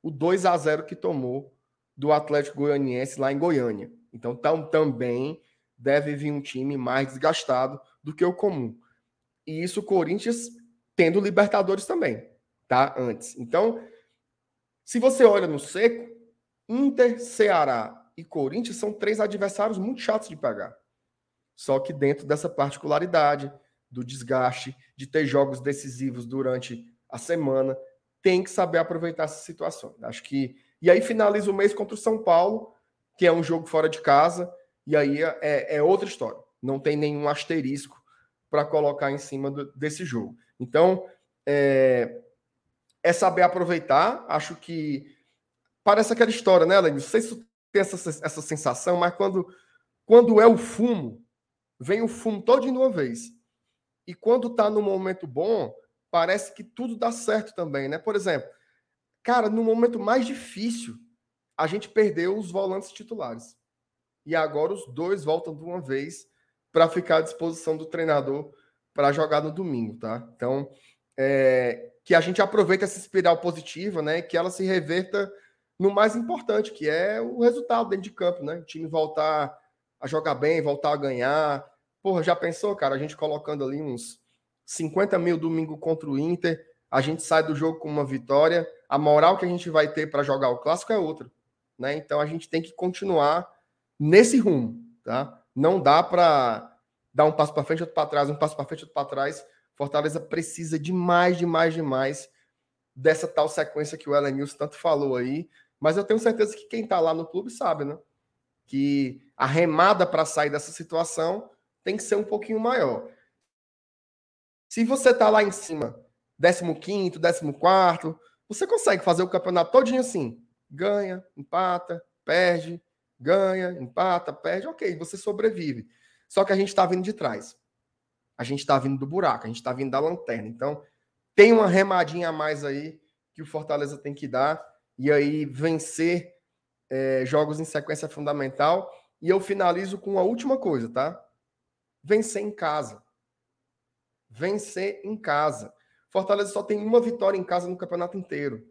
Speaker 4: o 2 a 0 que tomou do Atlético Goianiense lá em Goiânia. Então, tam, também deve vir um time mais desgastado do que o comum. E isso o Corinthians tendo Libertadores também, tá? Antes. Então, se você olha no seco, Inter, Ceará e Corinthians são três adversários muito chatos de pegar. Só que dentro dessa particularidade do desgaste, de ter jogos decisivos durante a semana, tem que saber aproveitar essa situação. Acho que. E aí finaliza o mês contra o São Paulo, que é um jogo fora de casa, e aí é, é outra história. Não tem nenhum asterisco para colocar em cima do, desse jogo. Então, é, é, saber aproveitar. Acho que parece aquela história, né, Lenny? Não sei se tu tem essa, essa sensação, mas quando, quando é o fumo, vem o fumo todo de uma vez. E quando está no momento bom, parece que tudo dá certo também, né? Por exemplo, cara, no momento mais difícil, a gente perdeu os volantes titulares. E agora os dois voltam de uma vez para ficar à disposição do treinador para jogar no domingo, tá? Então, é, que a gente aproveite essa espiral positiva, né? Que ela se reverta no mais importante, que é o resultado dentro de campo, né? O time voltar a jogar bem, voltar a ganhar. Porra, já pensou, cara? A gente colocando ali uns 50 mil domingo contra o Inter, a gente sai do jogo com uma vitória. A moral que a gente vai ter para jogar o clássico é outra. Né? Então a gente tem que continuar nesse rumo, tá? Não dá para dar um passo para frente, outro para trás, um passo para frente, outro para trás. Fortaleza precisa de mais, de mais, de mais dessa tal sequência que o Ellen News tanto falou aí. Mas eu tenho certeza que quem está lá no clube sabe, né? Que a remada para sair dessa situação tem que ser um pouquinho maior. Se você está lá em cima, 15 14 você consegue fazer o campeonato todinho assim ganha, empata, perde, ganha, empata, perde, ok, você sobrevive. Só que a gente está vindo de trás. A gente está vindo do buraco, a gente está vindo da lanterna. Então, tem uma remadinha a mais aí que o Fortaleza tem que dar. E aí, vencer é, jogos em sequência fundamental. E eu finalizo com a última coisa, tá? Vencer em casa. Vencer em casa. Fortaleza só tem uma vitória em casa no campeonato inteiro.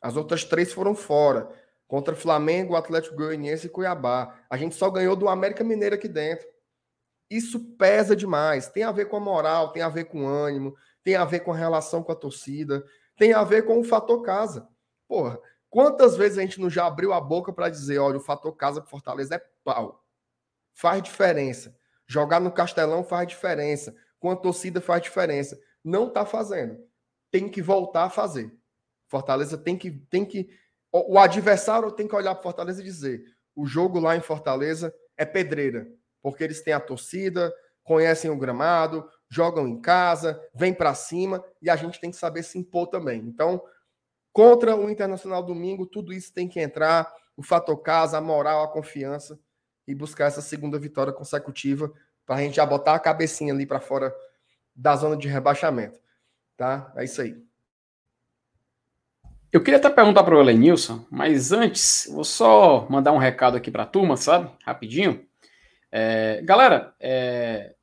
Speaker 4: As outras três foram fora. Contra Flamengo, Atlético Goianiense e Cuiabá. A gente só ganhou do América Mineiro aqui dentro. Isso pesa demais. Tem a ver com a moral, tem a ver com o ânimo, tem a ver com a relação com a torcida, tem a ver com o fator casa. Porra, quantas vezes a gente não já abriu a boca para dizer, olha, o fator casa pro Fortaleza é pau. Faz diferença. Jogar no Castelão faz diferença. Com a torcida faz diferença. Não está fazendo. Tem que voltar a fazer. Fortaleza tem que, tem que. O adversário tem que olhar para Fortaleza e dizer: o jogo lá em Fortaleza é pedreira, porque eles têm a torcida, conhecem o gramado, jogam em casa, vêm para cima e a gente tem que saber se impor também. Então, contra o Internacional domingo, tudo isso tem que entrar: o fator casa, a moral, a confiança e buscar essa segunda vitória consecutiva para a gente já botar a cabecinha ali para fora da zona de rebaixamento. Tá? É isso aí.
Speaker 2: Eu queria até perguntar para o Elenilson, mas antes, vou só mandar um recado aqui para a turma, sabe? Rapidinho. É, galera, é,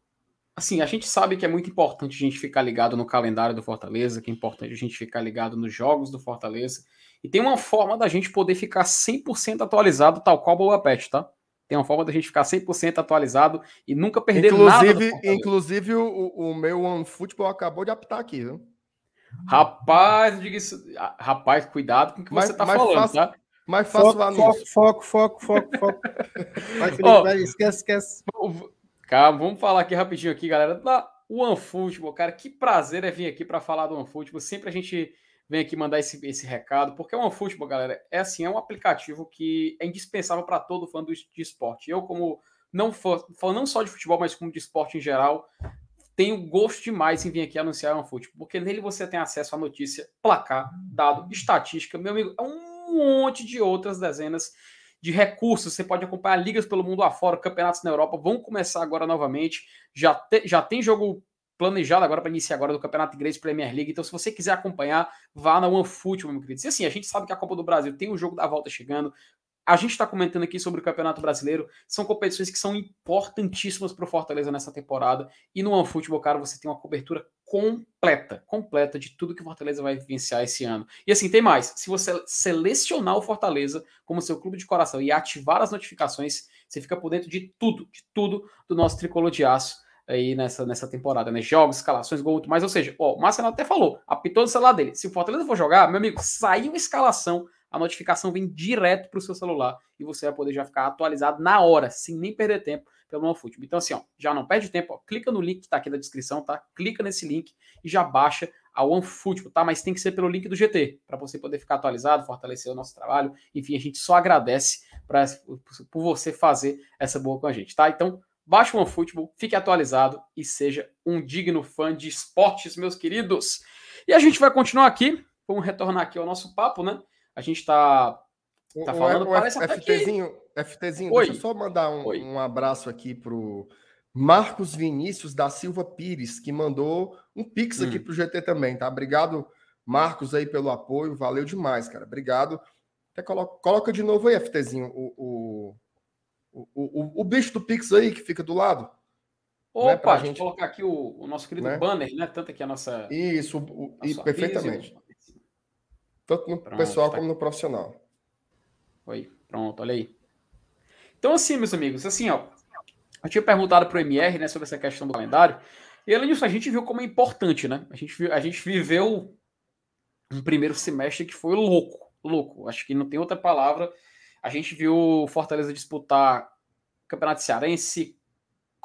Speaker 2: assim, a gente sabe que é muito importante a gente ficar ligado no calendário do Fortaleza, que é importante a gente ficar ligado nos jogos do Fortaleza. E tem uma forma da gente poder ficar 100% atualizado, tal qual o Boa Pet, tá? Tem uma forma da gente ficar 100% atualizado e nunca perder
Speaker 4: inclusive,
Speaker 2: nada.
Speaker 4: Inclusive, o, o meu OneFootball acabou de apitar aqui, viu?
Speaker 2: Rapaz, diga isso. Ah, rapaz, cuidado com o que mas, você tá falando, faço,
Speaker 4: tá? Mas faço
Speaker 3: foco, lá nisso. Foco, foco, foco, foco. Vai, Felipe, oh, vai, esquece, esquece.
Speaker 2: Calma, vamos falar aqui rapidinho aqui, galera. O OneFootball, cara, que prazer é vir aqui para falar do OneFootball. Sempre a gente vem aqui mandar esse, esse recado, porque o OneFootball, galera, é assim, é um aplicativo que é indispensável para todo fã do, de esporte. Eu, como não for, não só de futebol, mas como de esporte em geral, tenho gosto demais em vir aqui anunciar o OneFootball, porque nele você tem acesso à notícia, placar, dado, estatística, meu amigo, é um monte de outras dezenas de recursos. Você pode acompanhar ligas pelo mundo afora, campeonatos na Europa vão começar agora novamente. Já, te, já tem jogo planejado agora para iniciar agora do Campeonato Inglês Premier League. Então, se você quiser acompanhar, vá na OneFoot, meu querido. E assim, a gente sabe que a Copa do Brasil tem o jogo da volta chegando. A gente está comentando aqui sobre o Campeonato Brasileiro. São competições que são importantíssimas para o Fortaleza nessa temporada. E no OneFootball, cara, você tem uma cobertura completa, completa de tudo que o Fortaleza vai vivenciar esse ano. E assim, tem mais. Se você selecionar o Fortaleza como seu clube de coração e ativar as notificações, você fica por dentro de tudo, de tudo do nosso tricolor de aço aí nessa, nessa temporada, né? Jogos, escalações, gol, mais. Ou seja, ó, o Marcelo até falou, apitou no celular dele. Se o Fortaleza for jogar, meu amigo, saiu escalação, a notificação vem direto para o seu celular e você vai poder já ficar atualizado na hora, sem nem perder tempo pelo OneFootball. Então, assim, ó, já não perde tempo, ó, clica no link que está aqui na descrição, tá? Clica nesse link e já baixa a OneFootball, tá? Mas tem que ser pelo link do GT, para você poder ficar atualizado, fortalecer o nosso trabalho. Enfim, a gente só agradece pra, por você fazer essa boa com a gente, tá? Então, Baixe o OneFootball, fique atualizado e seja um digno fã de esportes, meus queridos. E a gente vai continuar aqui, vamos retornar aqui ao nosso papo, né? A gente está tá falando,
Speaker 4: o, parece F, FTzinho, que... FTzinho, Oi. deixa eu só mandar um, um abraço aqui pro Marcos Vinícius da Silva Pires, que mandou um pix aqui hum. pro GT também, tá? Obrigado, Marcos, aí pelo apoio, valeu demais, cara. Obrigado. Até coloca, coloca de novo aí, FTzinho, o, o o, o, o bicho do Pix aí que fica do lado.
Speaker 2: Opa, é pra gente colocar aqui o, o nosso querido né? banner, né? Tanto aqui a nossa.
Speaker 4: Isso, o, e, perfeitamente. Tanto no Pronto, pessoal tá como no profissional.
Speaker 2: Oi, pronto, olha aí. Então, assim, meus amigos, assim, ó. Eu tinha perguntado para o MR, né, sobre essa questão do calendário. E além disso, a gente viu como é importante, né? A gente, viu, a gente viveu um primeiro semestre que foi louco, louco. Acho que não tem outra palavra a gente viu o Fortaleza disputar Campeonato Cearense,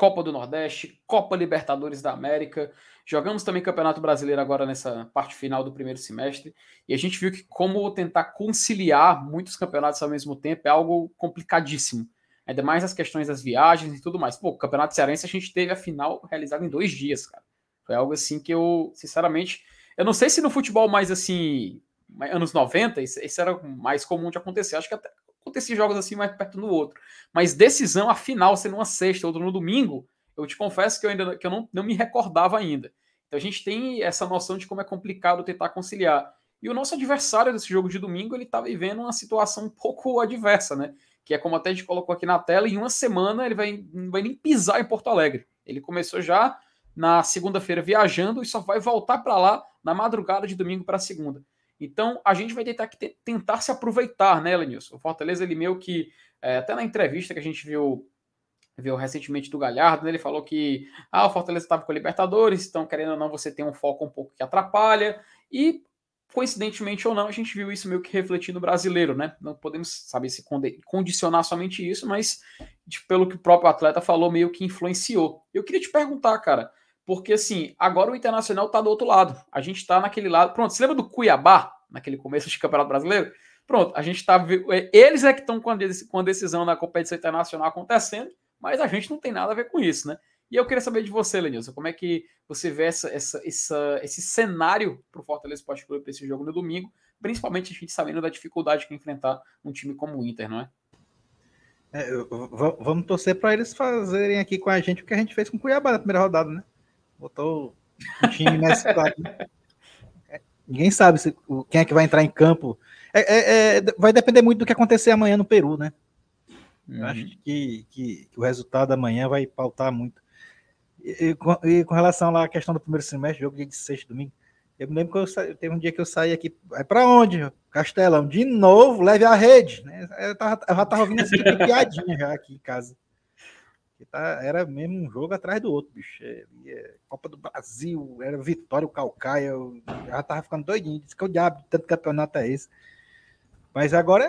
Speaker 2: Copa do Nordeste, Copa Libertadores da América. Jogamos também Campeonato Brasileiro agora nessa parte final do primeiro semestre. E a gente viu que como tentar conciliar muitos campeonatos ao mesmo tempo é algo complicadíssimo. Ainda mais as questões das viagens e tudo mais. Pô, o Campeonato Cearense a gente teve a final realizada em dois dias, cara. Foi algo assim que eu, sinceramente, eu não sei se no futebol mais assim, anos 90, isso era mais comum de acontecer. Acho que até acontecia jogos assim mais perto do outro. Mas decisão, a final, sendo uma sexta ou no domingo, eu te confesso que eu ainda que eu não, não me recordava ainda. Então a gente tem essa noção de como é complicado tentar conciliar. E o nosso adversário desse jogo de domingo, ele tá vivendo uma situação um pouco adversa, né? Que é como até a gente colocou aqui na tela, em uma semana ele vai, não vai nem pisar em Porto Alegre. Ele começou já na segunda-feira viajando e só vai voltar para lá na madrugada de domingo para segunda. Então, a gente vai tentar, tentar se aproveitar, né, Lenilson? O Fortaleza, ele meio que, é, até na entrevista que a gente viu, viu recentemente do Galhardo, né, ele falou que ah, o Fortaleza estava com a Libertadores, então, querendo ou não, você tem um foco um pouco que atrapalha, e coincidentemente ou não, a gente viu isso meio que refletindo no brasileiro, né? Não podemos saber se condicionar somente isso, mas de, pelo que o próprio atleta falou, meio que influenciou. Eu queria te perguntar, cara, porque, assim, agora o Internacional está do outro lado. A gente está naquele lado. Pronto, você lembra do Cuiabá, naquele começo de Campeonato Brasileiro? Pronto, a gente está. É, eles é que estão com a decisão na competição internacional acontecendo, mas a gente não tem nada a ver com isso, né? E eu queria saber de você, Lenilson, como é que você vê essa, essa, essa esse cenário para o Fortaleza Esporte Clube para esse jogo no domingo, principalmente a gente sabendo da dificuldade que enfrentar um time como o Inter, não é?
Speaker 3: é vamos torcer para eles fazerem aqui com a gente o que a gente fez com o Cuiabá na primeira rodada, né? Botou o time nessa. Ninguém sabe se, quem é que vai entrar em campo. É, é, é, vai depender muito do que acontecer amanhã no Peru, né? Uhum. Eu acho que, que, que, o resultado amanhã vai pautar muito. E, e, com, e, com, relação lá à questão do primeiro semestre, jogo dia de sexta, domingo, eu me lembro que eu sa... teve um dia que eu saí aqui. Vai para onde? Castelão, de novo, leve a rede. Né? Eu, tava, eu já tava ouvindo esse de piadinha já aqui em casa. Tá, era mesmo um jogo atrás do outro, bicho. É, é, Copa do Brasil, era Vitória, o Calcaia. Eu já tava ficando doidinho. Disse que o diabo, tanto campeonato é esse. Mas agora,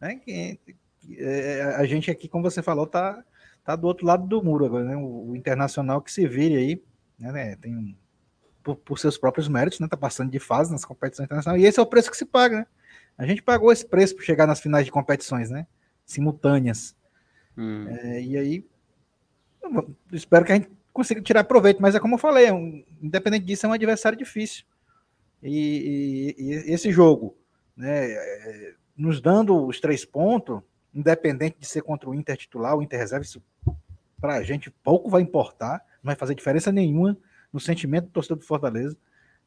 Speaker 3: né, é, a gente aqui, como você falou, tá, tá do outro lado do muro agora, né? O, o Internacional que se vire aí, né? né tem um, por, por, seus próprios méritos, né? Tá passando de fase nas competições internacionais. E esse é o preço que se paga, né? A gente pagou esse preço para chegar nas finais de competições, né? Simultâneas. Hum. É, e aí, espero que a gente consiga tirar proveito, mas é como eu falei, um, independente disso, é um adversário difícil. E, e, e esse jogo, né, é, nos dando os três pontos, independente de ser contra o Inter titular, o Inter reserva, isso para a gente pouco vai importar, não vai fazer diferença nenhuma no sentimento do torcedor do Fortaleza,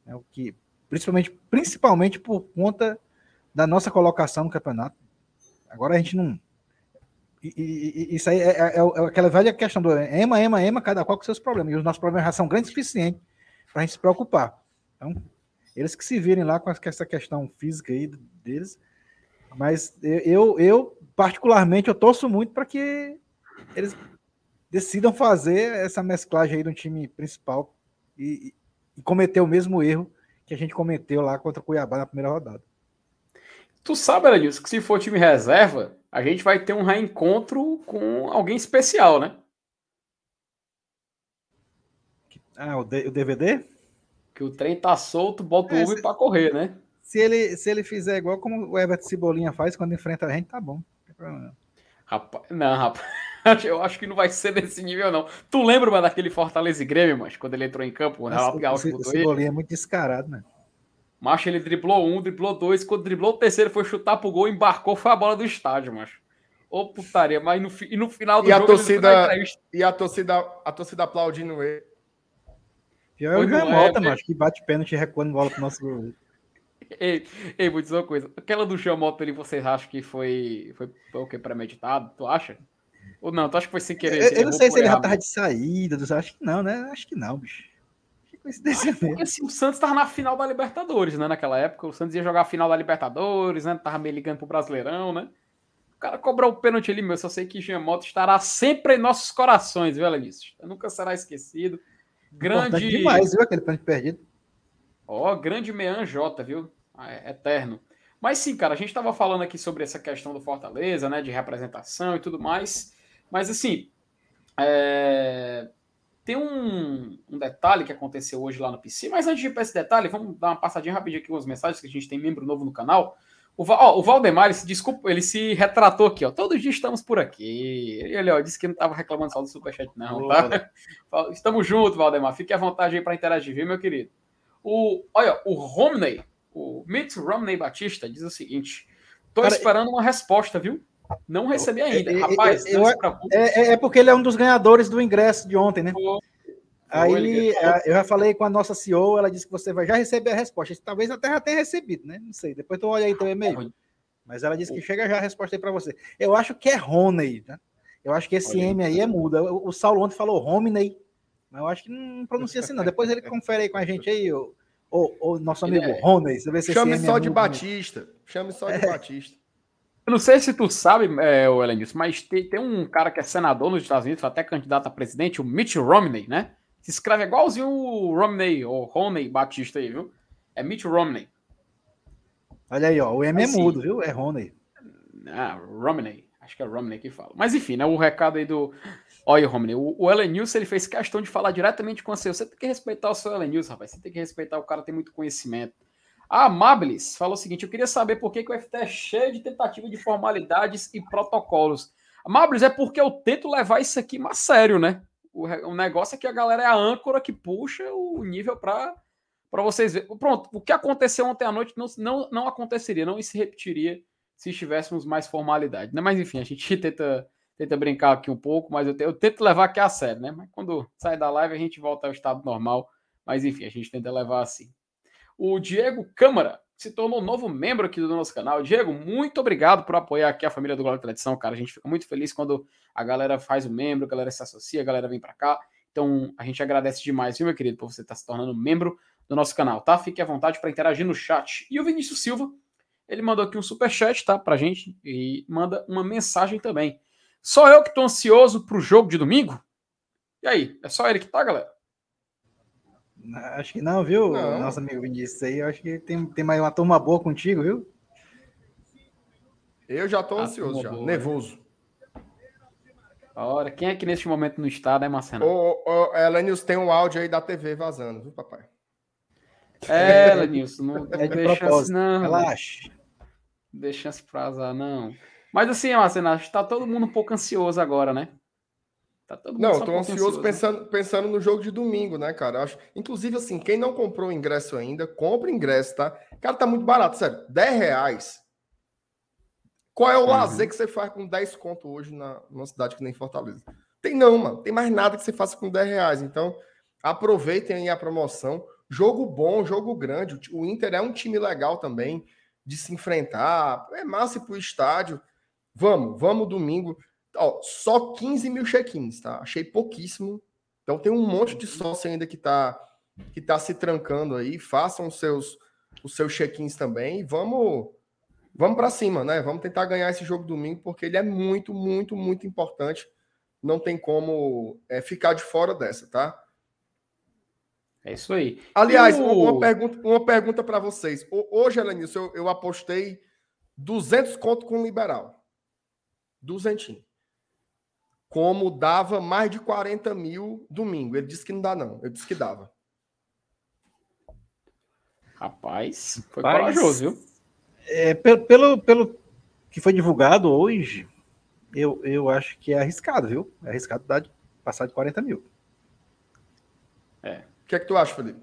Speaker 3: né, o que principalmente, principalmente por conta da nossa colocação no campeonato. Agora a gente não e, e, isso aí é, é, é, aquela velha questão do ema, ema, ema, cada qual com seus problemas. E os nossos problemas já são grandes o suficiente para a gente se preocupar. Então, eles que se virem lá com essa questão física aí deles. Mas eu, eu particularmente, eu torço muito para que eles decidam fazer essa mesclagem aí do time principal e, e cometer o mesmo erro que a gente cometeu lá contra o Cuiabá na primeira rodada.
Speaker 2: Tu sabe, Elenilson, que se for time reserva, a gente vai ter um reencontro com alguém especial, né?
Speaker 3: Ah, o, D o DVD?
Speaker 2: Que o trem tá solto, bota é, o Uber se... pra correr, né?
Speaker 3: Se ele, se ele fizer igual como o Everton Cebolinha faz quando enfrenta a gente, tá bom.
Speaker 2: Não, rapaz, não, rapaz. Eu acho que não vai ser desse nível, não. Tu lembra, mano, daquele Fortaleza e Grêmio, mas quando ele entrou em campo?
Speaker 3: O, o, o Cebolinha é muito descarado, né?
Speaker 2: Macho, ele driblou um, driblou dois. Quando driblou o terceiro, foi chutar pro gol, embarcou, foi a bola do estádio, macho. Ô putaria, mas no, e no final do
Speaker 4: e jogo. A torcida, e a torcida, a torcida aplaudindo ele.
Speaker 3: Pior é o Jamota, macho, que bate pênalti e recuando bola pro nosso gol.
Speaker 2: Ei, ei, vou dizer uma coisa. Aquela do Jamota ali, vocês acham que foi, foi, foi o que? Premeditado? Tu acha? Ou não? Tu acha que foi sem querer?
Speaker 3: Eu, eu não sei se ele já tava de saída. Acho que não, né? Acho que não, bicho
Speaker 2: coincidência mesmo. Porque assim, o Santos estava na final da Libertadores, né? Naquela época, o Santos ia jogar a final da Libertadores, né? Tava meio ligando pro Brasileirão, né? O cara cobrou o pênalti ali, meu. Só sei que Giamoto estará sempre em nossos corações, viu, Elenilson? Nunca será esquecido. Grande. Importante
Speaker 3: demais, viu? Aquele pênalti perdido.
Speaker 2: Ó, oh, grande Mean J, viu? Ah, é, eterno. Mas sim, cara, a gente estava falando aqui sobre essa questão do Fortaleza, né? De representação e tudo mais. Mas assim, é... Tem um, um, detalhe que aconteceu hoje lá no PC, mas antes de ir para esse detalhe, vamos dar uma passadinha rapidinho aqui com as mensagens, que a gente tem membro novo no canal. O, ó, o Valdemar, ele se, desculpa, ele se retratou aqui, ó. Todos os dias estamos por aqui. Ele, ó, disse que não estava reclamando só do Superchat, não, tá? Estamos juntos, Valdemar. Fique à vontade aí para interagir, viu, meu querido? O, olha, o Romney, o Mitt Romney Batista, diz o seguinte: Tô Cara, esperando uma resposta, viu? Não recebi ainda. É, é, Rapaz,
Speaker 3: eu, eu, é, é, porque ele é um dos ganhadores do ingresso de ontem, né? Aí eu já falei com a nossa CEO, ela disse que você vai já receber a resposta. Talvez até já tenha recebido, né? Não sei. Depois tu olha aí teu e-mail. Mas ela disse que chega já a resposta aí para você. Eu acho que é Roney, né? Eu acho que esse M aí é muda. O, Saulo ontem falou Romney, mas eu acho que não pronuncia assim, não. Depois ele confere aí com a gente aí, o, o, o nosso amigo é... Roney.
Speaker 4: Chame só é de Batista. Chame só de é. Batista.
Speaker 2: Eu não sei se tu sabe, é, Elenilson, mas tem, tem, um cara que é senador nos Estados Unidos, até candidato a presidente, o Mitt Romney, né? Se escreve igualzinho o Romney, ou Romney Batista aí, viu? É Mitt Romney.
Speaker 3: Olha aí, ó, o M é mudo, viu? É Romney.
Speaker 2: Ah, Romney. Acho que é Romney que fala. Mas enfim, né? O recado aí do. Olha, Romney, o, o Elenilson, ele fez questão de falar diretamente com você. Você tem que respeitar o seu Elenilson, rapaz. Você tem que respeitar o cara, tem muito conhecimento. A Amabilis falou o seguinte: eu queria saber por que, que o FT é cheio de tentativa de formalidades e protocolos. Amabilis, é porque eu tento levar isso aqui mais sério, né? O, o negócio é que a galera é a âncora que puxa o nível para para vocês verem. Pronto, o que aconteceu ontem à noite não, não, não aconteceria, não se repetiria se tivéssemos mais formalidade. Né? Mas enfim, a gente tenta, tenta brincar aqui um pouco, mas eu, te, eu tento levar aqui a sério, né? Mas quando sai da live a gente volta ao estado normal. Mas enfim, a gente tenta levar assim. O Diego Câmara se tornou novo membro aqui do nosso canal. Diego, muito obrigado por apoiar aqui a família do Glória Tradição, cara. A gente fica muito feliz quando a galera faz o membro, a galera se associa, a galera vem para cá. Então, a gente agradece demais, viu, meu querido, por você estar se tornando membro do nosso canal, tá? Fique à vontade para interagir no chat. E o Vinícius Silva, ele mandou aqui um super chat, tá, pra gente e manda uma mensagem também. Só eu que tô ansioso pro jogo de domingo? E aí, é só ele que tá, galera?
Speaker 3: Acho que não, viu,
Speaker 4: Não.
Speaker 3: nosso amigo Vinícius aí. Acho que tem, tem mais uma turma boa contigo, viu?
Speaker 4: Eu já tô
Speaker 2: Ah,
Speaker 4: ansioso, já.
Speaker 2: boa.
Speaker 4: Nervoso.
Speaker 2: Ora, quem é que neste momento não está, né, Marcelo?
Speaker 4: Ô, ô, Elenius, tem um áudio aí da TV vazando, viu, papai?
Speaker 2: É, Lenilson, não, não
Speaker 3: É de
Speaker 2: deixa assim, não.
Speaker 3: Relaxa.
Speaker 2: Deixa chance pra azar, não. Mas assim, Marcelo, acho que tá todo mundo um pouco ansioso agora, né? Tá todo mundo
Speaker 4: Não,
Speaker 2: um
Speaker 4: tô
Speaker 2: pouco
Speaker 4: ansioso
Speaker 2: né?
Speaker 4: pensando, pensando no jogo de domingo, né, cara? Eu Acho, inclusive, assim, quem não comprou o ingresso ainda, compra o ingresso, tá? Cara, tá muito barato, sério. 10 reais. Qual é o
Speaker 2: Uhum.
Speaker 4: lazer que você faz com 10 conto hoje na, numa cidade que nem Fortaleza? Tem não, mano. Tem mais nada que você faça com 10 reais. Então, aproveitem aí a promoção. Jogo bom, jogo grande. O Inter é um time legal também de se enfrentar. É massa ir pro estádio. Vamos, vamos domingo. Ó, só 15 mil check-ins, tá? Achei pouquíssimo. Então tem um monte de sócio ainda que tá, que tá se trancando aí. Façam os seus, os seus check-ins também. E vamos, vamos para cima, né? Vamos tentar ganhar esse jogo domingo, porque ele é muito, muito, muito importante. Não tem como é, ficar de fora dessa, tá?
Speaker 2: É isso aí.
Speaker 4: Aliás, uma, pergunta, uma pergunta para vocês. Ho- Hoje, Elenilson, eu, eu apostei 200 conto com o liberal. Duzentinho. Como dava mais de 40 mil domingo. Ele disse que não dá, não. Eu disse que dava.
Speaker 2: Rapaz, foi
Speaker 3: Rapaz.
Speaker 2: corajoso, viu?
Speaker 3: É, pelo, pelo, pelo que foi divulgado hoje, eu, eu acho que é arriscado, viu? É arriscado dar de, passar de 40 mil.
Speaker 4: O que é que tu acha, Felipe?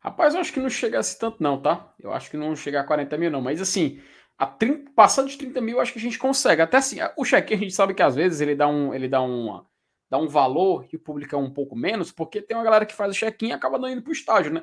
Speaker 2: Rapaz, eu acho que não chegasse tanto, não, tá? Eu acho que não chega a 40 mil, não. Mas assim, a 30, passando de 30 mil, acho que a gente consegue. Até assim, o check a gente sabe que às vezes ele dá um, ele dá um, dá um valor e o público é um pouco menos, porque tem uma galera que faz o check-in e acaba não indo pro estádio, né?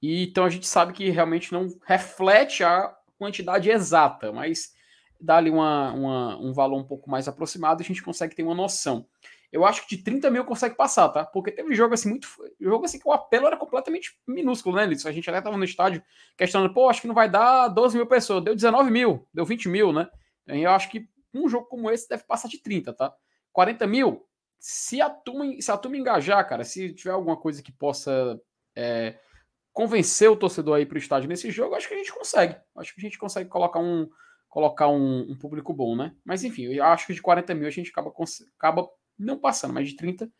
Speaker 2: E então a gente sabe que realmente não reflete a quantidade exata, mas dá ali uma, uma- um valor um pouco mais aproximado e a gente consegue ter uma noção. Eu acho que de 30 mil consegue passar, tá? Porque teve jogo assim, muito. Jogo assim que o apelo era completamente minúsculo, né, Liz? A gente até tava no estádio questionando, pô, acho que não vai dar 12 mil pessoas. Deu 19 mil, deu 20 mil, né? Eu acho que um jogo como esse deve passar de 30, tá? 40 mil, se a turma, se a turma engajar, cara, se tiver alguma coisa que possa é, convencer o torcedor aí pro estádio nesse jogo, acho que a gente consegue. Acho que a gente consegue colocar um colocar um, um público bom, né? Mas enfim, eu acho que de 40 mil a gente acaba, acaba não passando, mas de 30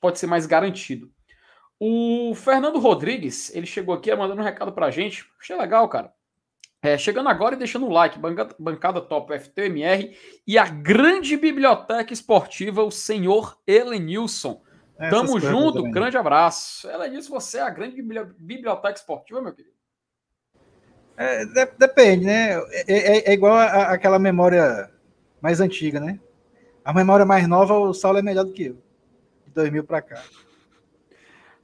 Speaker 2: pode ser mais garantido. O Fernando Rodrigues, ele chegou aqui mandando um recado pra gente. Achei legal, cara. É, chegando agora e deixando o like, bancada, bancada top FTMR e a grande biblioteca esportiva, o senhor Elenilson.
Speaker 3: Essas
Speaker 2: Tamo junto,
Speaker 3: também.
Speaker 2: grande abraço. Elenilson, você é a grande bibli- biblioteca esportiva, meu querido.
Speaker 3: É, de- depende, né? É, é- é igual a- a- aquela memória mais antiga, né? A memória mais nova, o Saulo é melhor do que eu. De 2000 pra cá.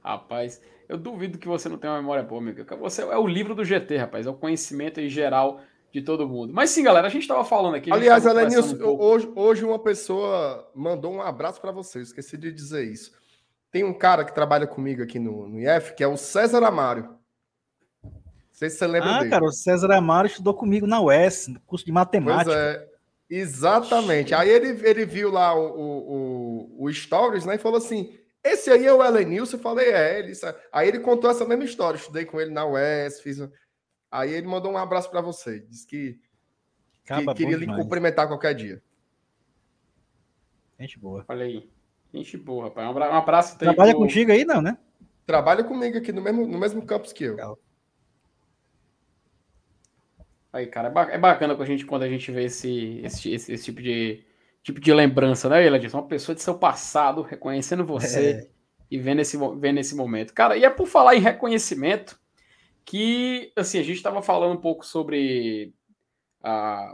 Speaker 2: Rapaz, eu duvido que você não tenha uma memória boa, amigo. Você é o livro do GT, rapaz. É o conhecimento em geral de todo mundo. Mas sim, galera, a gente tava falando aqui.
Speaker 4: Aliás,
Speaker 2: conversando um
Speaker 4: hoje, hoje uma pessoa mandou um abraço para você. eu Esqueci de dizer isso. Tem um cara que trabalha comigo aqui no, no IF, que é o César Amário. Não sei se você lembra
Speaker 3: Ah,
Speaker 4: dele.
Speaker 3: cara, o César Amaro estudou comigo na UES, no curso de
Speaker 4: Pois
Speaker 3: matemática.
Speaker 4: é, exatamente. Aí ele, ele viu lá o, o, o, o Stories, né? E falou assim: esse aí é o Elenilson. Eu falei, é, ele. Aí ele contou essa mesma história. Estudei com ele na UES, fiz. Aí ele mandou um abraço para você. Disse que, que queria lhe
Speaker 3: demais.
Speaker 4: cumprimentar qualquer dia.
Speaker 3: Gente boa.
Speaker 2: Olha aí. Gente boa, rapaz. Um abra- abraço.
Speaker 3: Trabalha
Speaker 2: pro-
Speaker 3: contigo aí, não, né?
Speaker 4: Trabalha comigo aqui no mesmo, no mesmo campus que eu.
Speaker 3: Legal.
Speaker 2: Aí, cara, é é bacana quando a gente, quando a gente vê esse, esse, esse, esse tipo, de, tipo de lembrança, né, Eladilson? Uma pessoa de seu passado reconhecendo você e vendo esse, vendo esse momento. Cara, e é por falar em reconhecimento que, assim, a gente estava falando um pouco sobre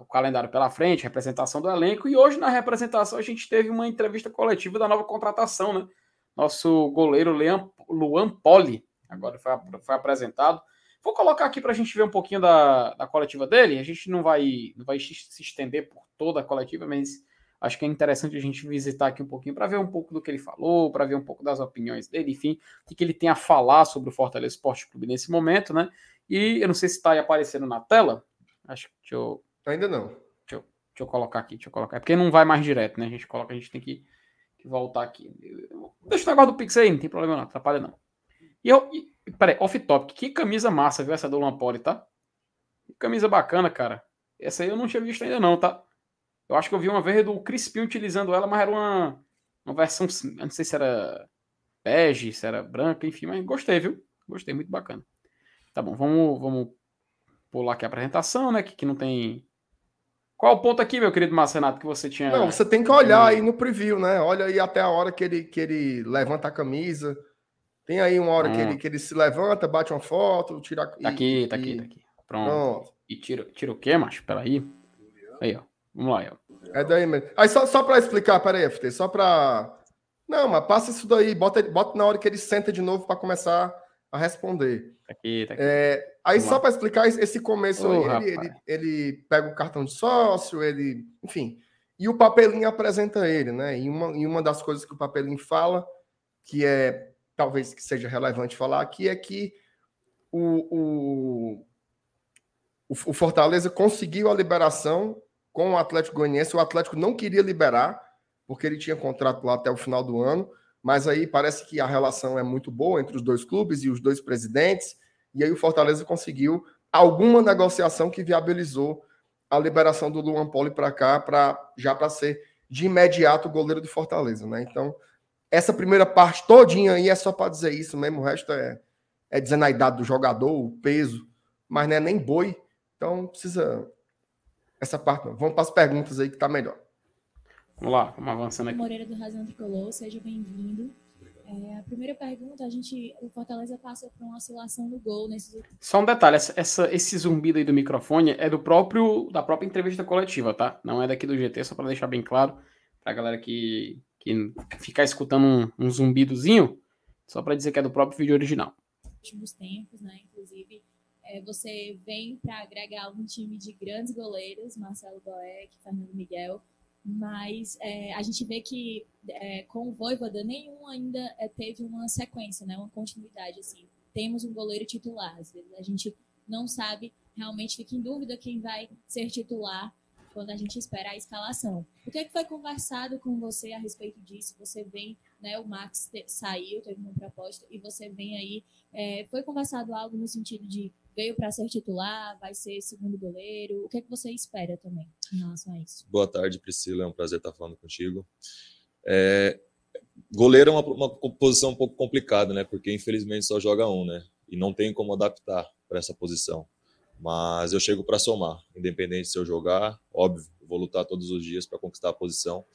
Speaker 2: o calendário pela frente, representação do elenco, e hoje na representação a gente teve uma entrevista coletiva da nova contratação, né? Nosso goleiro Leon, Luan Poli, agora foi, foi apresentado. Vou colocar aqui para a gente ver um pouquinho da, da coletiva dele. A gente não vai, não vai se estender por toda a coletiva, mas Acho que é interessante a gente visitar aqui um pouquinho para ver um pouco do que ele falou, para ver um pouco das opiniões dele, enfim, o que ele tem a falar sobre o Fortaleza Esporte Clube nesse momento, né? E eu não sei se está aí aparecendo na tela. Acho que deixa eu.
Speaker 4: Ainda não.
Speaker 2: Deixa eu, deixa eu colocar aqui, deixa eu colocar. É porque não vai mais direto, né? A gente coloca, a gente tem que, que voltar aqui. Deixa o negócio do Pix aí, não tem problema não, atrapalha não. E eu. E, peraí, off-topic, que camisa massa, viu? Essa do Lampoli, tá? Que camisa bacana, cara. Essa aí eu não tinha visto ainda, não, tá? Eu acho que eu vi uma vez do Crispim utilizando ela, mas era uma, uma versão, não sei se era bege, se era branca, enfim, mas gostei, viu? Gostei, muito bacana. Tá bom, vamos, vamos pular aqui a apresentação, né? Que, que não tem. Qual o ponto aqui, meu querido Marcenato, que você tinha.
Speaker 4: Não, você tem que olhar aí no preview, né? Olha aí até a hora que ele, que ele levanta a camisa. Tem aí uma hora hum. que, ele, que ele se levanta, bate uma foto, tira.
Speaker 2: Tá aqui, tá aqui, tá aqui. Pronto. Pronto. E tira, tira o quê, macho? Peraí. Aí, ó. Vamos lá, ó.
Speaker 4: É daí mesmo. Aí só, só para explicar, peraí, FT, só para. Não, mas passa isso daí, bota, bota na hora que ele senta de novo para começar a responder.
Speaker 2: Tá aqui, tá aqui.
Speaker 4: É, aí Vamos só para explicar esse começo aí, ele, ele, ele, pega o cartão de sócio, ele. Enfim. E o papelinho apresenta ele, né? E uma, e uma das coisas que o papelinho fala, que é talvez que seja relevante falar aqui, é que o, o, o Fortaleza conseguiu a liberação com o Atlético Goianiense. O Atlético não queria liberar, porque ele tinha contrato lá até o final do ano, mas aí parece que a relação é muito boa entre os dois clubes e os dois presidentes, e aí o Fortaleza conseguiu alguma negociação que viabilizou a liberação do Luan Poli para cá, para já para ser de imediato o goleiro do Fortaleza, né? Então, essa primeira parte todinha aí é só para dizer isso mesmo, o resto é, é dizendo a idade do jogador, o peso, mas não é nem boi, então precisa essa parte não. Vamos para as perguntas aí que tá melhor.
Speaker 2: Vamos lá, vamos avançando aqui.
Speaker 5: Moreira do Razão Tricolor, seja bem-vindo. É, a primeira pergunta, a gente, o Fortaleza passa por uma oscilação no gol nesses
Speaker 2: Só um detalhe, essa, essa, esse zumbido aí do microfone é do próprio da própria entrevista coletiva, tá? Não é daqui do GT, só para deixar bem claro pra galera que, que ficar escutando um, um zumbidozinho, só para dizer que é do próprio vídeo original.
Speaker 5: Últimos tempos, né? Inclusive é, você vem para agregar um time de grandes goleiros, Marcelo Boeck, Fernando Miguel, mas é, a gente vê que é, com o Voivoda nenhum ainda é, teve uma sequência, né, uma continuidade. Assim. Temos um goleiro titular, às vezes a gente não sabe, realmente fica em dúvida quem vai ser titular quando a gente espera a escalação. O que, é que foi conversado com você a respeito disso? Você vem, né, o Max te, saiu, teve uma proposta, e você vem aí, é, foi conversado algo no sentido de veio para ser titular, vai ser segundo goleiro. O que é que você espera também em relação a isso?
Speaker 6: Boa tarde, Priscila. É um prazer estar falando contigo. É, goleiro é uma, uma, posição um pouco complicada, né? Porque infelizmente só joga um, né? E não tem como adaptar para essa posição. Mas eu chego para somar, independente se eu jogar, óbvio, vou lutar todos os dias para conquistar a posição,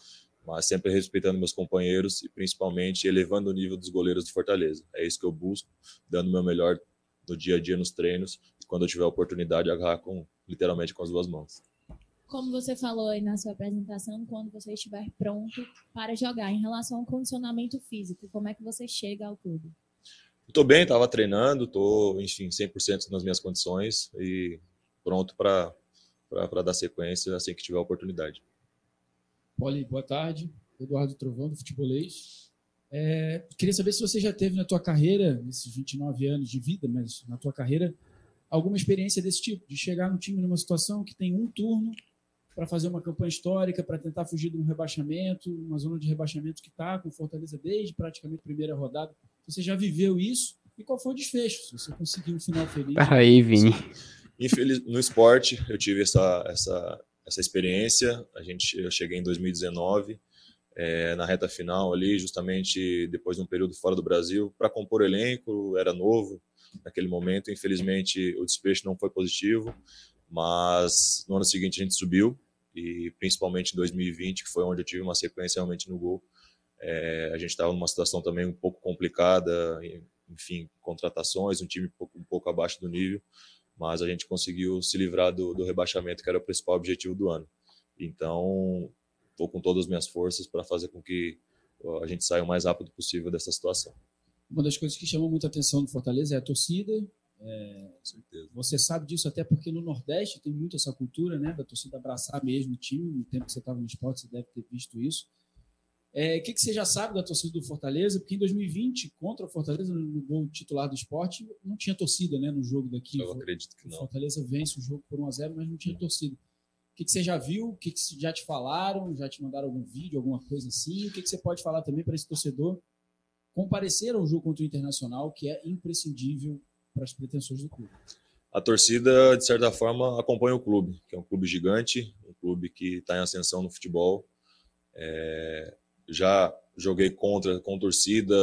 Speaker 6: mas sempre respeitando meus companheiros e principalmente elevando o nível dos goleiros de Fortaleza. É isso que eu busco, dando o meu melhor no dia a dia nos treinos, e quando eu tiver a oportunidade, agarrar com, literalmente com as duas mãos.
Speaker 5: Como você falou aí na sua apresentação, quando você estiver pronto para jogar, em relação ao condicionamento físico, como é que você chega ao clube?
Speaker 6: Estou bem, estava treinando, estou, enfim, 100% nas minhas condições e pronto para dar sequência assim que tiver a oportunidade.
Speaker 7: Poli, boa tarde. Eduardo Trovão, do Futebolês. É, queria saber se você já teve na tua carreira, nesses 29 anos de vida, mas na tua carreira, alguma experiência desse tipo, de chegar no time numa situação que tem um turno para fazer uma campanha histórica, para tentar fugir de um rebaixamento, uma zona de rebaixamento que está com Fortaleza desde praticamente primeira rodada. Você já viveu isso? E qual foi o desfecho? Se você conseguiu um final feliz?
Speaker 2: Peraí, Vini.
Speaker 6: Infeliz... No esporte, eu tive essa, essa, essa experiência. A gente, eu cheguei em 2019 é, na reta final ali, justamente depois de um período fora do Brasil, para compor elenco, era novo naquele momento. Infelizmente, o despecho não foi positivo, mas no ano seguinte a gente subiu e principalmente em 2020, que foi onde eu tive uma sequência realmente no gol. É, a gente estava numa situação também um pouco complicada, enfim, contratações, um time um pouco, um pouco abaixo do nível, mas a gente conseguiu se livrar do, do rebaixamento, que era o principal objetivo do ano. Então, estou com todas as minhas forças para fazer com que a gente saia o mais rápido possível dessa situação.
Speaker 7: Uma das coisas que chama muita atenção do Fortaleza é a torcida,
Speaker 1: É, você sabe disso até porque no Nordeste tem muito essa cultura, né, da torcida abraçar mesmo o time. No tempo que você estava no esporte, você deve ter visto isso. É, o que, que você já sabe da torcida do Fortaleza? Porque em 2020, contra o Fortaleza, no gol titular do esporte, não tinha torcida né, no jogo daqui.
Speaker 6: Eu acredito que não.
Speaker 1: O Fortaleza vence o jogo por 1x0, mas não tinha torcida. O que, que você já viu? O que, que já te falaram? Já te mandaram algum vídeo, alguma coisa assim? O que, que você pode falar também para esse torcedor comparecer ao jogo contra o Internacional, que é imprescindível para as pretensões do clube?
Speaker 6: A torcida, de certa forma, acompanha o clube, que é um clube gigante, um clube que está em ascensão no futebol. É, já joguei contra com torcida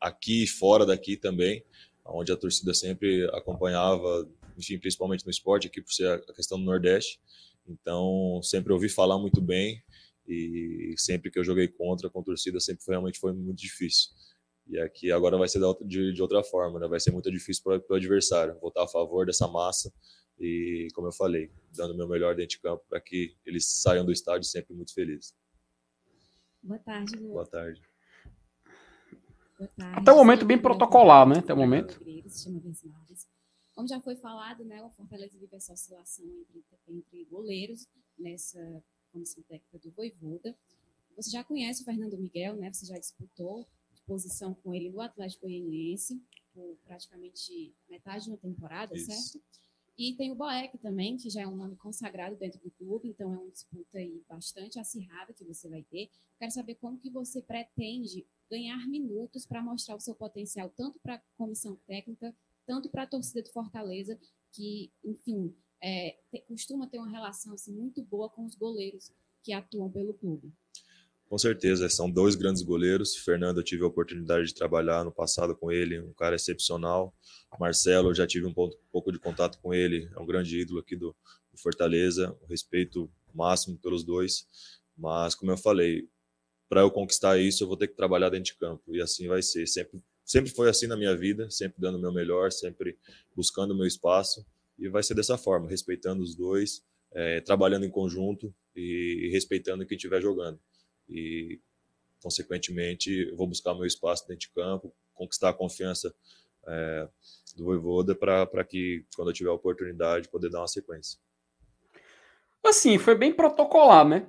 Speaker 6: aqui e fora daqui também, onde a torcida sempre acompanhava, enfim, principalmente no esporte, aqui por ser a questão do Nordeste. Então, sempre ouvi falar muito bem e sempre que eu joguei contra com torcida sempre foi, realmente foi muito difícil. E aqui agora vai ser de, de outra forma, né? Vai ser muito difícil para o adversário votar a favor dessa massa e, como eu falei, dando o meu melhor dentro de campo para que eles saiam do estádio sempre muito felizes.
Speaker 8: Boa tarde, Lu.
Speaker 6: Boa tarde.
Speaker 8: Boa tarde.
Speaker 2: Até o momento bem protocolar, né? Até o momento.
Speaker 8: Como já foi falado, né, o Fortaleza vive essa oscilação entre, entre goleiros nessa comissão técnica do Voivoda. Você já conhece o Fernando Miguel, né? Você já disputou posição com ele no Atlético Goianiense por praticamente metade de uma temporada, Isso. certo? E tem o Boeck também, que já é um nome consagrado dentro do clube, então é uma disputa aí bastante acirrada que você vai ter. Quero saber como que você pretende ganhar minutos para mostrar o seu potencial, tanto para a comissão técnica, tanto para a torcida do Fortaleza, que, enfim, é, costuma ter uma relação assim, muito boa com os goleiros que atuam pelo clube.
Speaker 6: Com certeza, são dois grandes goleiros. Fernando, eu tive a oportunidade de trabalhar no passado com ele, um cara excepcional. Marcelo, eu já tive um pouco de contato com ele, é um grande ídolo aqui do, do Fortaleza. O respeito máximo pelos dois. Mas, como eu falei, para eu conquistar isso, eu vou ter que trabalhar dentro de campo. E assim vai ser. Sempre, sempre foi assim na minha vida, sempre dando o meu melhor, sempre buscando o meu espaço. E vai ser dessa forma, respeitando os dois, é, trabalhando em conjunto e, e respeitando quem estiver jogando e, consequentemente, vou buscar meu espaço dentro de campo, conquistar a confiança é, do Voivoda para que, quando eu tiver a oportunidade, poder dar uma sequência.
Speaker 2: Assim, foi bem protocolar, né?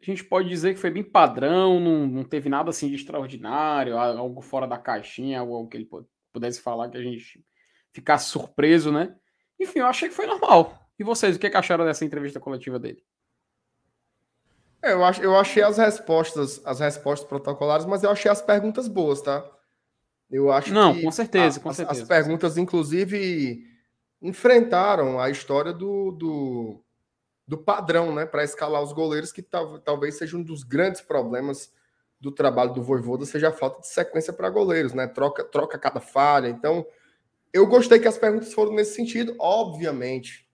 Speaker 2: A gente pode dizer que foi bem padrão, não, não teve nada assim de extraordinário, algo fora da caixinha, algo que ele pudesse falar que a gente ficasse surpreso, né? Enfim, eu achei que foi normal. E vocês, o que acharam dessa entrevista coletiva dele?
Speaker 4: É, eu, ach, eu achei as respostas, as respostas protocolares, mas eu achei as perguntas boas, tá? Eu acho
Speaker 2: Não,
Speaker 4: que
Speaker 2: com certeza,
Speaker 4: a,
Speaker 2: com certeza.
Speaker 4: As, as perguntas, inclusive, enfrentaram a história do, do, do padrão, né? Para escalar os goleiros, que tal, talvez seja um dos grandes problemas do trabalho do Voivoda, seja a falta de sequência para goleiros, né? Troca, troca cada falha. Então, eu gostei que as perguntas foram nesse sentido. Obviamente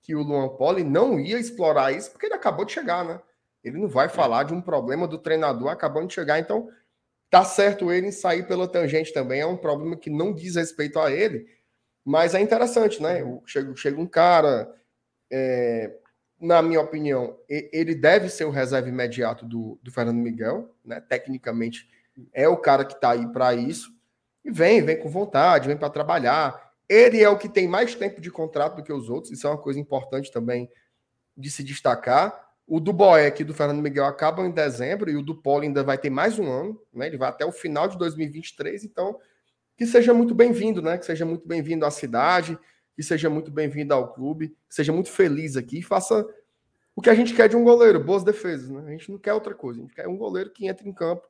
Speaker 4: que o Luan Poli não ia explorar isso, porque ele acabou de chegar, né? Ele não vai é. falar de um problema do treinador acabando de chegar. Então, tá certo ele em sair pela tangente também. É um problema que não diz respeito a ele. Mas é interessante, né? Chega, chega um cara, é, na minha opinião, ele deve ser o reserva imediato do, do Fernando Miguel, né? Tecnicamente, é o cara que tá aí para isso. E vem, vem com vontade, vem para trabalhar. Ele é o que tem mais tempo de contrato do que os outros. Isso é uma coisa importante também de se destacar. O do Boeck e do Fernando Miguel acabam em dezembro e o do Polo ainda vai ter mais um ano, né? Ele vai até o final de 2023, então que seja muito bem-vindo, né? Que seja muito bem-vindo à cidade, que seja muito bem-vindo ao clube, seja muito feliz aqui e faça o que a gente quer de um goleiro, boas defesas, né? A gente não quer outra coisa, a gente quer um goleiro que entre em campo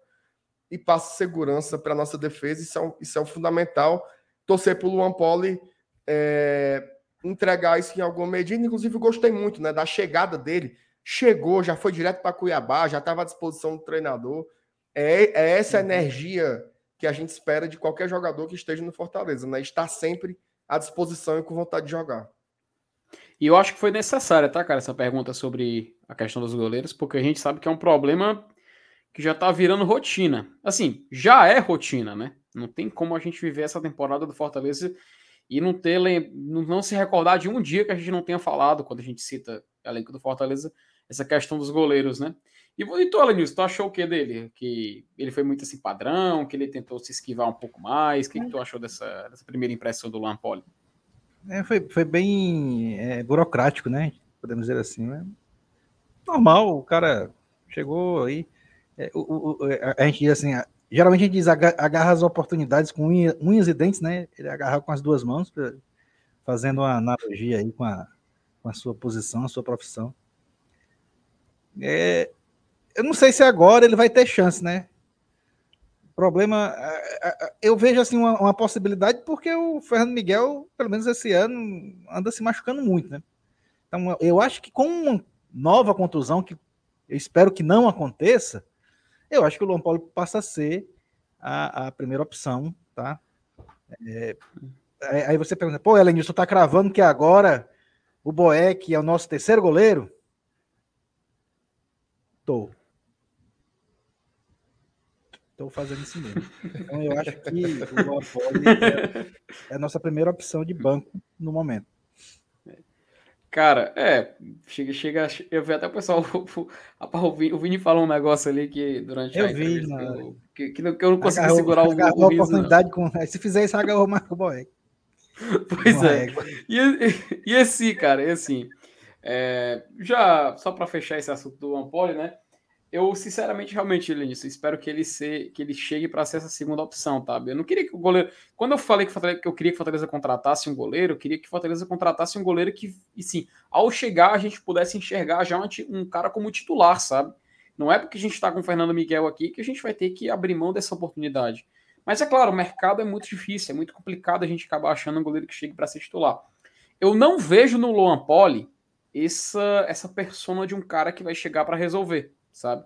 Speaker 4: e passe segurança para nossa defesa, isso é, um, isso é um fundamental. Torcer para o Luan Poli é, entregar isso em alguma medida, inclusive gostei muito, né? Da chegada dele chegou, já foi direto para Cuiabá, já estava à disposição do treinador. É, é essa uhum. energia que a gente espera de qualquer jogador que esteja no Fortaleza, né? Estar sempre à disposição e com vontade de jogar.
Speaker 2: E eu acho que foi necessária, tá, cara, essa pergunta sobre a questão dos goleiros, porque a gente sabe que é um problema que já tá virando rotina. Assim, já é rotina, né? Não tem como a gente viver essa temporada do Fortaleza e não ter não se recordar de um dia que a gente não tenha falado quando a gente cita elenco do Fortaleza essa questão dos goleiros, né? E, tu, Alenilson, tu achou o que dele? Que ele foi muito assim padrão, que ele tentou se esquivar um pouco mais? O que, que tu achou dessa, dessa primeira impressão do Lampoli?
Speaker 3: É, foi, foi bem é, burocrático, né? Podemos dizer assim. Né? Normal, o cara chegou aí. É, o, o, a, a gente diz assim, geralmente a gente diz agarra as oportunidades com unha, unhas e dentes, né? Ele agarra com as duas mãos, fazendo uma analogia aí com a, com a sua posição, a sua profissão. É, eu não sei se agora ele vai ter chance, né? O problema, eu vejo assim uma, uma, possibilidade porque o Fernando Miguel, pelo menos esse ano, anda se machucando muito, né? Então, eu acho que com uma nova contusão, que eu espero que não aconteça, eu acho que o Luan Paulo passa a ser a, a primeira opção, tá? É, aí você pergunta, pô, Elenilson, tá cravando que agora o Boeck é o nosso terceiro goleiro? Tô. Tô fazendo isso mesmo. Então eu acho que o Paulo é, é a nossa primeira opção de banco no momento.
Speaker 2: Cara, é, chega, chega, eu vi até o pessoal, o, Vini, o Vini falou um negócio ali que durante
Speaker 3: eu a vi, mano.
Speaker 2: Que, que, que, eu não consegui agarrou, segurar o,
Speaker 3: agarrou o riso, oportunidade com, se fizer isso, agarrou o Marco Boeck.
Speaker 2: Pois é. E, e, esse, cara, e assim, é, já só para fechar esse assunto do Ampoli, né? Eu, sinceramente, realmente, Lenilson, espero que ele, se, que ele chegue para ser essa segunda opção, tá? Eu não queria que o goleiro. Quando eu falei que, que eu queria que o Fortaleza contratasse um goleiro, eu queria que o Fortaleza contratasse um goleiro que, e sim, ao chegar, a gente pudesse enxergar já um, um cara como titular, sabe? Não é porque a gente está com o Fernando Miguel aqui que a gente vai ter que abrir mão dessa oportunidade. Mas é claro, o mercado é muito difícil, é muito complicado a gente acabar achando um goleiro que chegue para ser titular. Eu não vejo no Luan Poli essa, essa persona de um cara que vai chegar para resolver sabe?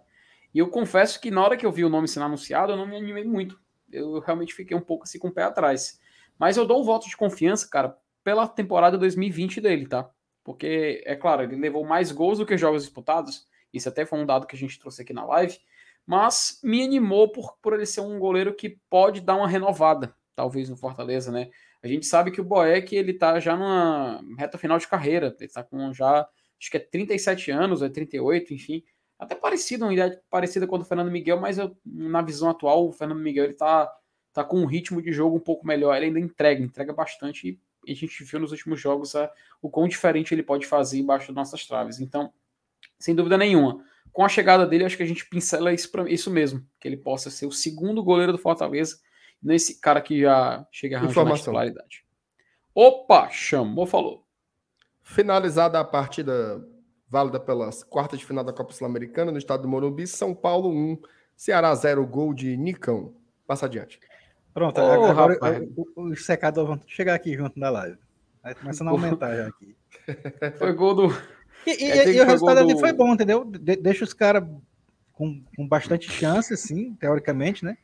Speaker 2: E eu confesso que na hora que eu vi o nome sendo anunciado, eu não me animei muito. Eu realmente fiquei um pouco assim com o pé atrás. Mas eu dou um voto de confiança, cara, pela temporada 2020 dele, tá? Porque, é claro, ele levou mais gols do que jogos disputados. Isso até foi um dado que a gente trouxe aqui na live. Mas me animou por, por ele ser um goleiro que pode dar uma renovada, talvez, no Fortaleza, né? A gente sabe que o Boeck, ele tá já numa reta final de carreira. Ele tá com já, acho que é 37 anos, é 38, enfim até parecido, uma idade parecida com a do Fernando Miguel, mas eu, na visão atual, o Fernando Miguel ele tá, tá com um ritmo de jogo um pouco melhor. Ele ainda entrega, entrega bastante e a gente viu nos últimos jogos a, o quão diferente ele pode fazer embaixo das nossas traves. Então, sem dúvida nenhuma, com a chegada dele, acho que a gente pincela isso, pra, isso mesmo, que ele possa ser o segundo goleiro do Fortaleza, nesse cara que já chega a arranjar a titularidade. Opa, chamou, falou.
Speaker 4: Finalizada a partida válida pelas quartas de final da Copa Sul-Americana no estado do Morumbi, São Paulo 1, Ceará 0, gol de Nicão. Passa adiante.
Speaker 3: Pronto, oh, agora os secadores vão chegar aqui junto na live. Vai começando a aumentar já aqui.
Speaker 2: Foi gol do.
Speaker 3: E, e, é, e o resultado ali do... foi bom, entendeu? De, deixa os caras com, com bastante chance, assim, teoricamente, né?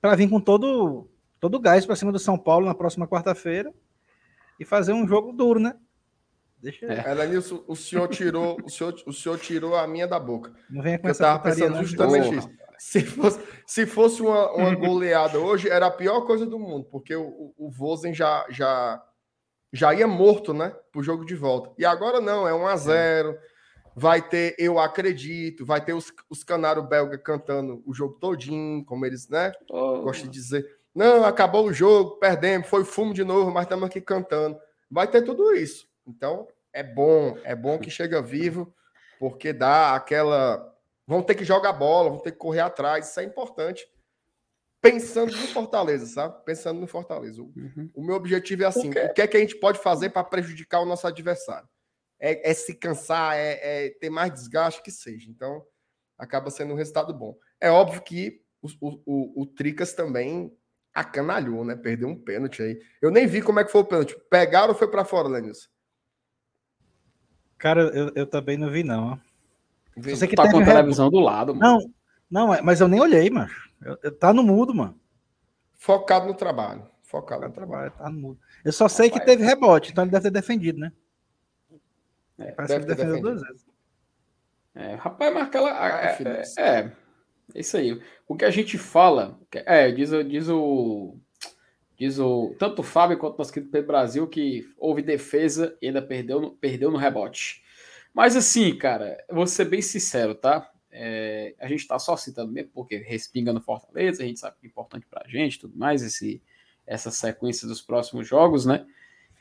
Speaker 3: Para vir com todo todo o gás para cima do São Paulo na próxima quarta-feira e fazer um jogo duro, né?
Speaker 4: Deixa é. Elenilson, o senhor tirou, o senhor, o senhor tirou a minha da boca.
Speaker 3: Não venha com
Speaker 4: eu estava pensando não, justamente isso. Se fosse, se fosse uma, uma goleada hoje, era a pior coisa do mundo, porque o, o Vozen já, já, já ia morto, né? Pro jogo de volta. E agora não, é 1 a 0 Vai ter, eu acredito, vai ter os, os canários belga cantando o jogo todinho, como eles, né? Oh. Gostam de dizer. Não, acabou o jogo, perdemos, foi fumo de novo, mas estamos aqui cantando. Vai ter tudo isso. Então, é bom, é bom que chega vivo, porque dá aquela. Vão ter que jogar bola, vão ter que correr atrás, isso é importante. Pensando no Fortaleza, sabe? Pensando no Fortaleza. O, uhum. o meu objetivo é assim: o que é que a gente pode fazer para prejudicar o nosso adversário? É, é se cansar, é, é, ter mais desgaste que seja. Então, acaba sendo um resultado bom. É óbvio que o, o, o Tricas também acanalhou, né? Perdeu um pênalti aí. Eu nem vi como é que foi o pênalti. Pegaram ou foi para fora, Lenilson?
Speaker 3: Cara, eu, eu também não vi, não.
Speaker 2: Você que tá com a televisão do lado,
Speaker 3: mano. Não, não, é, mas eu nem olhei, mano. Eu, eu, tá no mudo, mano.
Speaker 4: Focado no trabalho. Focado no trabalho.
Speaker 3: Tá no mudo. Eu só sei Rapaz, que teve rebote, então ele deve ter defendido, né?
Speaker 2: É, Parece que ele defendeu defendido. duas vezes. É, rapaz, mas aquela. Ah, é, é, é, isso aí. O que a gente fala. É, diz, diz o Diz o tanto o Fábio quanto o nosso querido Pedro Brasil que houve defesa e ainda perdeu no, perdeu no rebote. Mas assim, cara, vou ser bem sincero, tá? É, a gente tá só citando mesmo porque respinga no Fortaleza, a gente sabe que é importante pra gente tudo mais, esse, essa sequência dos próximos jogos, né?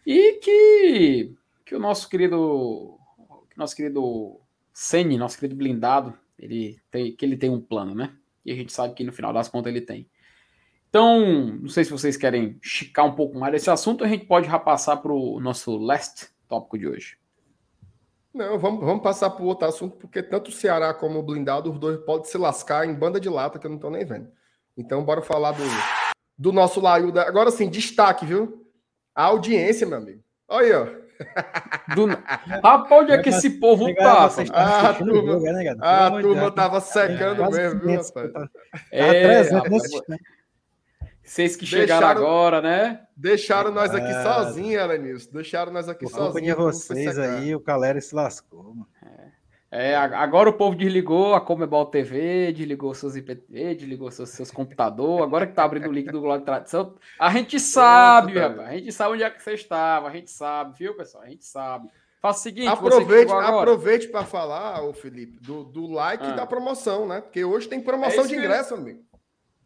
Speaker 2: E que, que o nosso querido. Que nosso querido Sene, nosso querido blindado, ele tem, que ele tem um plano, né? E a gente sabe que no final das contas ele tem. Então, não sei se vocês querem esticar um pouco mais desse assunto, a gente pode já passar para o nosso last tópico de hoje.
Speaker 4: Não, vamos, vamos passar para o outro assunto, porque tanto o Ceará como o blindado, os dois podem se lascar em banda de lata que eu não estou nem vendo. Então, bora falar do, do nosso Laiuda. Agora sim, destaque, viu? A audiência, meu amigo. Olha aí, ó.
Speaker 2: Do... Rapaz, onde é que esse povo tá?
Speaker 4: Ah, a turma, né, a turma tava secando é, mesmo, viu, rapaz?
Speaker 2: É, rapaz, vocês que chegaram deixaram, agora, né?
Speaker 4: Deixaram nós aqui ah, sozinhos, Alanilson. Deixaram nós aqui sozinhos.
Speaker 3: Acompanha vocês aí, o Calera se lascou, mano.
Speaker 2: É, agora o povo desligou a Comebol TV, desligou seus IPTV, desligou seus, seus computadores, agora que tá abrindo o link do Glória de Tradição. A gente sabe, rapaz, a gente sabe onde é que você estava, a gente sabe, viu, pessoal? A gente sabe. Faça o seguinte,
Speaker 4: aproveite, aproveite para falar, ô Felipe, do, do like ah. e da promoção, né? Porque hoje tem promoção é de ingresso, eu... amigo.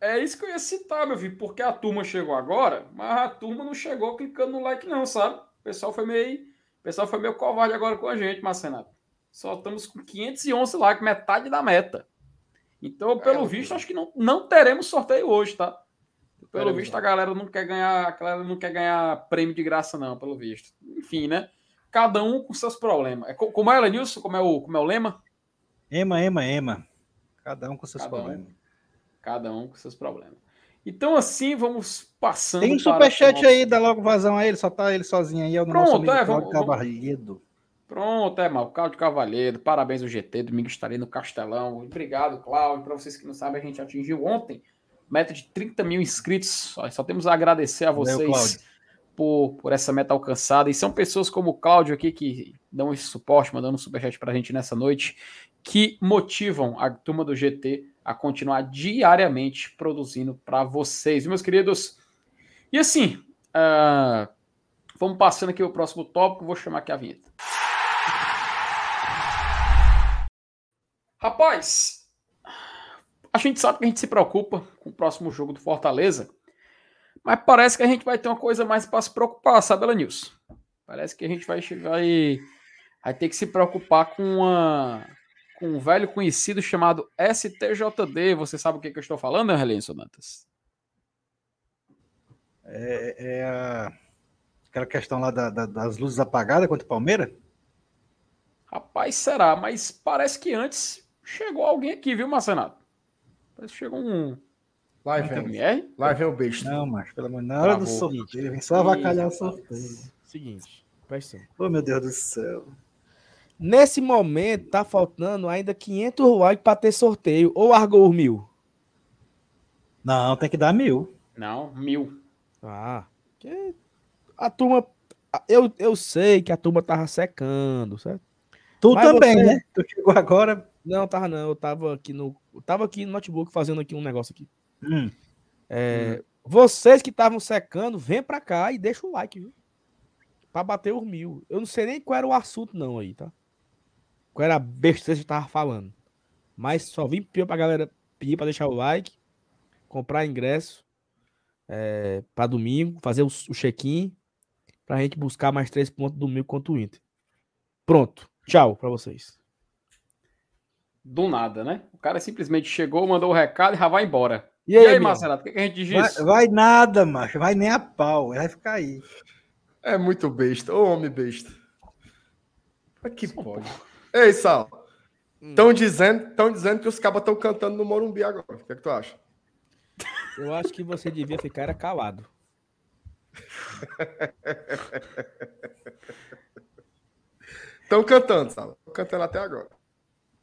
Speaker 2: É isso que eu ia citar, meu filho, porque a turma chegou agora, mas a turma não chegou clicando no like, não, sabe? O pessoal foi meio, o pessoal foi meio covarde agora com a gente, Marcenato. Só estamos com 511 likes, metade da meta. Então, pelo é, visto, acho que não, não teremos sorteio hoje, tá? Pelo visto, a galera não quer ganhar, a galera não quer ganhar prêmio de graça, não, pelo visto. Enfim, né? Cada um com seus problemas. É, como é, Lenilson? Como é o, como é o lema?
Speaker 3: Ema, ema, ema. Cada um com seus
Speaker 2: cada
Speaker 3: problemas.
Speaker 2: Um, cada um com seus problemas. Então, assim, vamos passando.
Speaker 3: Tem um superchat nosso... aí, dá logo vazão a ele, só tá ele sozinho aí. É o
Speaker 2: Pronto, é, vamos, vamos... Pronto, é mal. Cláudio Cavalheiro, parabéns ao GT. Domingo estarei no Castelão. Obrigado, Cláudio. Para vocês que não sabem, a gente atingiu ontem meta de 30 mil inscritos. Só, temos a agradecer a vocês por, por essa meta alcançada. E são pessoas como o Cláudio aqui que dão esse suporte, mandando um superchat para a gente nessa noite, que motivam a turma do GT a continuar diariamente produzindo para vocês, meus queridos. E assim, uh, vamos passando aqui o próximo tópico. Vou chamar aqui a vinheta. Rapaz, a gente sabe que a gente se preocupa com o próximo jogo do Fortaleza, mas parece que a gente vai ter uma coisa mais para se preocupar, sabe, Elenilson? Parece que a gente vai, vai, vai ter que se preocupar com, uma, com um velho conhecido chamado STJD. Você sabe o que, que eu estou falando, Relenson Dantas?
Speaker 3: É, é a... aquela questão lá da, da, das luzes apagadas contra o Palmeiras?
Speaker 2: Rapaz, será? Mas parece que antes Chegou alguém aqui, viu, Marcenato? Parece que chegou um.
Speaker 4: Lá vem. Lá vem o beijo.
Speaker 3: Não, mas pelo menos na hora do sorteio, vem só avacalhar o sorteio.
Speaker 9: Seguinte, presta
Speaker 3: Oh, meu Deus do céu.
Speaker 9: Nesse momento, tá faltando ainda 500 likes para ter sorteio. Ou largou os mil?
Speaker 3: Não, tem que dar mil.
Speaker 2: Não, mil.
Speaker 9: Ah, que a turma. Eu, eu sei que a turma tava secando, certo?
Speaker 3: Tu Mas também, você... né? Tu chegou agora.
Speaker 9: Não, tava não. Eu tava aqui no. Eu tava aqui no notebook fazendo aqui um negócio aqui. Hum. É, hum. Vocês que estavam secando, vem pra cá e deixa o like, viu? Pra bater os mil. Eu não sei nem qual era o assunto, não, aí, tá? Qual era a besteira que você tava falando. Mas só vim pedir pra galera pedir pra deixar o like, comprar ingresso é, pra domingo, fazer o, o check-in, pra gente buscar mais três pontos domingo contra o Inter. Pronto. Tchau pra vocês
Speaker 2: do nada, né? O cara simplesmente chegou, mandou o recado e já vai embora. E aí, e aí Marcelo, o que, a gente diz
Speaker 3: vai, vai, nada, macho. Vai nem a pau. Vai ficar aí.
Speaker 4: É muito besta. Ô, homem besta. Mas que pode. Ei, Sal. Estão hum. dizendo, dizendo que os cabas estão cantando no Morumbi agora. O que, é que tu acha?
Speaker 9: Eu acho que você devia ficar calado.
Speaker 4: Estão cantando, Sal. Estão cantando até agora.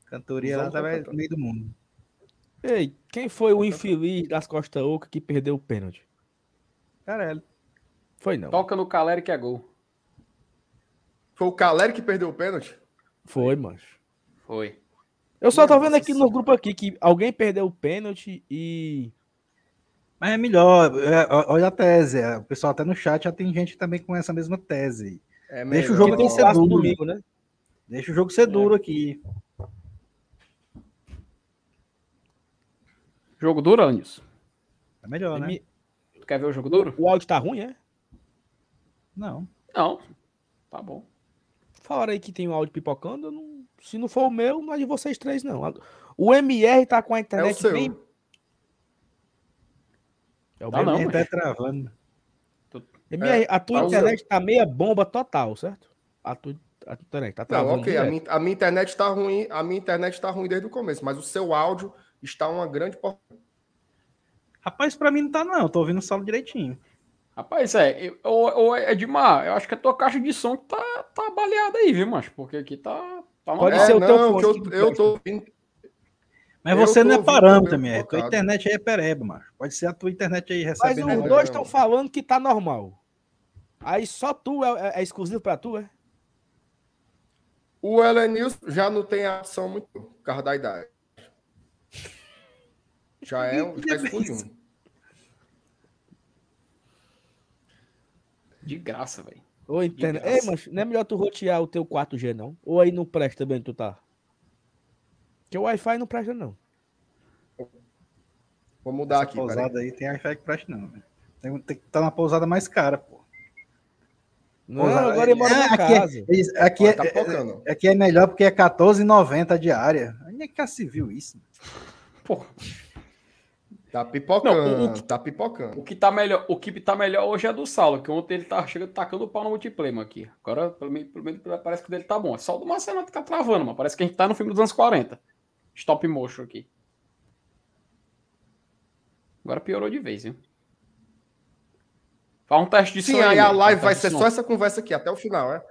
Speaker 3: Cantoria lá tava no meio do mundo.
Speaker 9: Ei, quem foi o infeliz das Costa Oca que perdeu o pênalti?
Speaker 3: Caralho.
Speaker 9: Foi não.
Speaker 2: Toca no Caleri que é gol.
Speaker 4: Foi o Caleri que perdeu o pênalti?
Speaker 9: Foi, macho.
Speaker 2: Foi.
Speaker 9: Eu só tô vendo aqui no grupo aqui que alguém perdeu o pênalti e.
Speaker 3: Mas é melhor, é, olha a tese. É, o pessoal até no chat já tem gente também com essa mesma tese. É Deixa o jogo tem ser duro. Domingo, né? Deixa o jogo ser é. duro aqui.
Speaker 2: Jogo duro, Anis?
Speaker 3: É melhor, né?
Speaker 2: Tu quer ver o jogo duro?
Speaker 9: O áudio tá ruim, é?
Speaker 3: Não.
Speaker 2: Não, tá bom.
Speaker 9: Falaram aí que tem um áudio pipocando. Não... Se não for o meu, não é de vocês três, não. O MR tá com a internet
Speaker 4: é o seu.
Speaker 9: bem. É o
Speaker 2: Tá não,
Speaker 9: MR.
Speaker 3: Tá travando.
Speaker 9: MR, a tua
Speaker 4: tá
Speaker 9: internet tá meia bomba total, certo? A tua, a tua internet tá
Speaker 4: Não,
Speaker 9: travando.
Speaker 4: ok, a minha, a minha internet está ruim, a minha internet está ruim desde o começo, mas o seu áudio está uma grande
Speaker 3: Rapaz, pra mim não tá, não. Eu tô ouvindo o solo direitinho.
Speaker 2: Rapaz, é, ô, ô, Edmar, eu acho que a tua caixa de som tá, tá baleada aí, viu, macho? Porque aqui tá. tá
Speaker 9: Pode
Speaker 2: normal.
Speaker 9: ser o teu
Speaker 4: não,
Speaker 9: fone
Speaker 4: que eu, eu tô ouvindo.
Speaker 3: Mas
Speaker 4: Eu
Speaker 3: você
Speaker 4: tô
Speaker 3: não é parâmetro,
Speaker 4: também
Speaker 3: minha. Tua
Speaker 4: focado.
Speaker 3: internet aí é pereba, macho. Pode ser a tua internet aí
Speaker 9: Mas
Speaker 3: recebendo.
Speaker 9: os
Speaker 4: Não,
Speaker 9: dois estão falando que tá normal. Aí só tu é, é- é exclusivo pra tu, é?
Speaker 4: O Elenilson já não tem ação muito por causa da idade. Já é um. Já exclui um.
Speaker 2: De graça, velho.
Speaker 9: Ou
Speaker 2: graça.
Speaker 9: Ei, mas não é melhor tu rotear o teu 4G, não? Ou aí não presta bem tu tá? Porque o Wi-Fi não presta, não.
Speaker 4: Vou mudar
Speaker 3: Essa
Speaker 4: aqui. peraí.
Speaker 3: pousada aí tem Wi-Fi que presta, não. velho. Tem, tem que estar na pousada mais cara, pô.
Speaker 9: Não,
Speaker 3: Pousada-
Speaker 9: agora ele mora
Speaker 3: É,
Speaker 9: na
Speaker 3: aqui é-
Speaker 9: casa.
Speaker 3: é- Aqui é,
Speaker 4: tá
Speaker 3: é- aqui é melhor porque é R$14,90 a diária. Onde é que já se viu isso?
Speaker 2: Pô,
Speaker 4: Tá pipocando,
Speaker 2: Não, o- o-
Speaker 4: tá pipocando.
Speaker 2: o que tá melhor, o que tá melhor hoje é do Saulo, que ontem ele tá chegando tacando o pau no multiplayer aqui. Agora, pelo menos, pelo menos parece que o dele tá bom. É só o do Marcelo que tá travando, mas parece que a gente tá no filme dos anos 40. Stop motion aqui. Agora piorou de vez, viu? Faz um teste de
Speaker 4: Sim, aí a live vai ser só essa conversa aqui, até o final, é?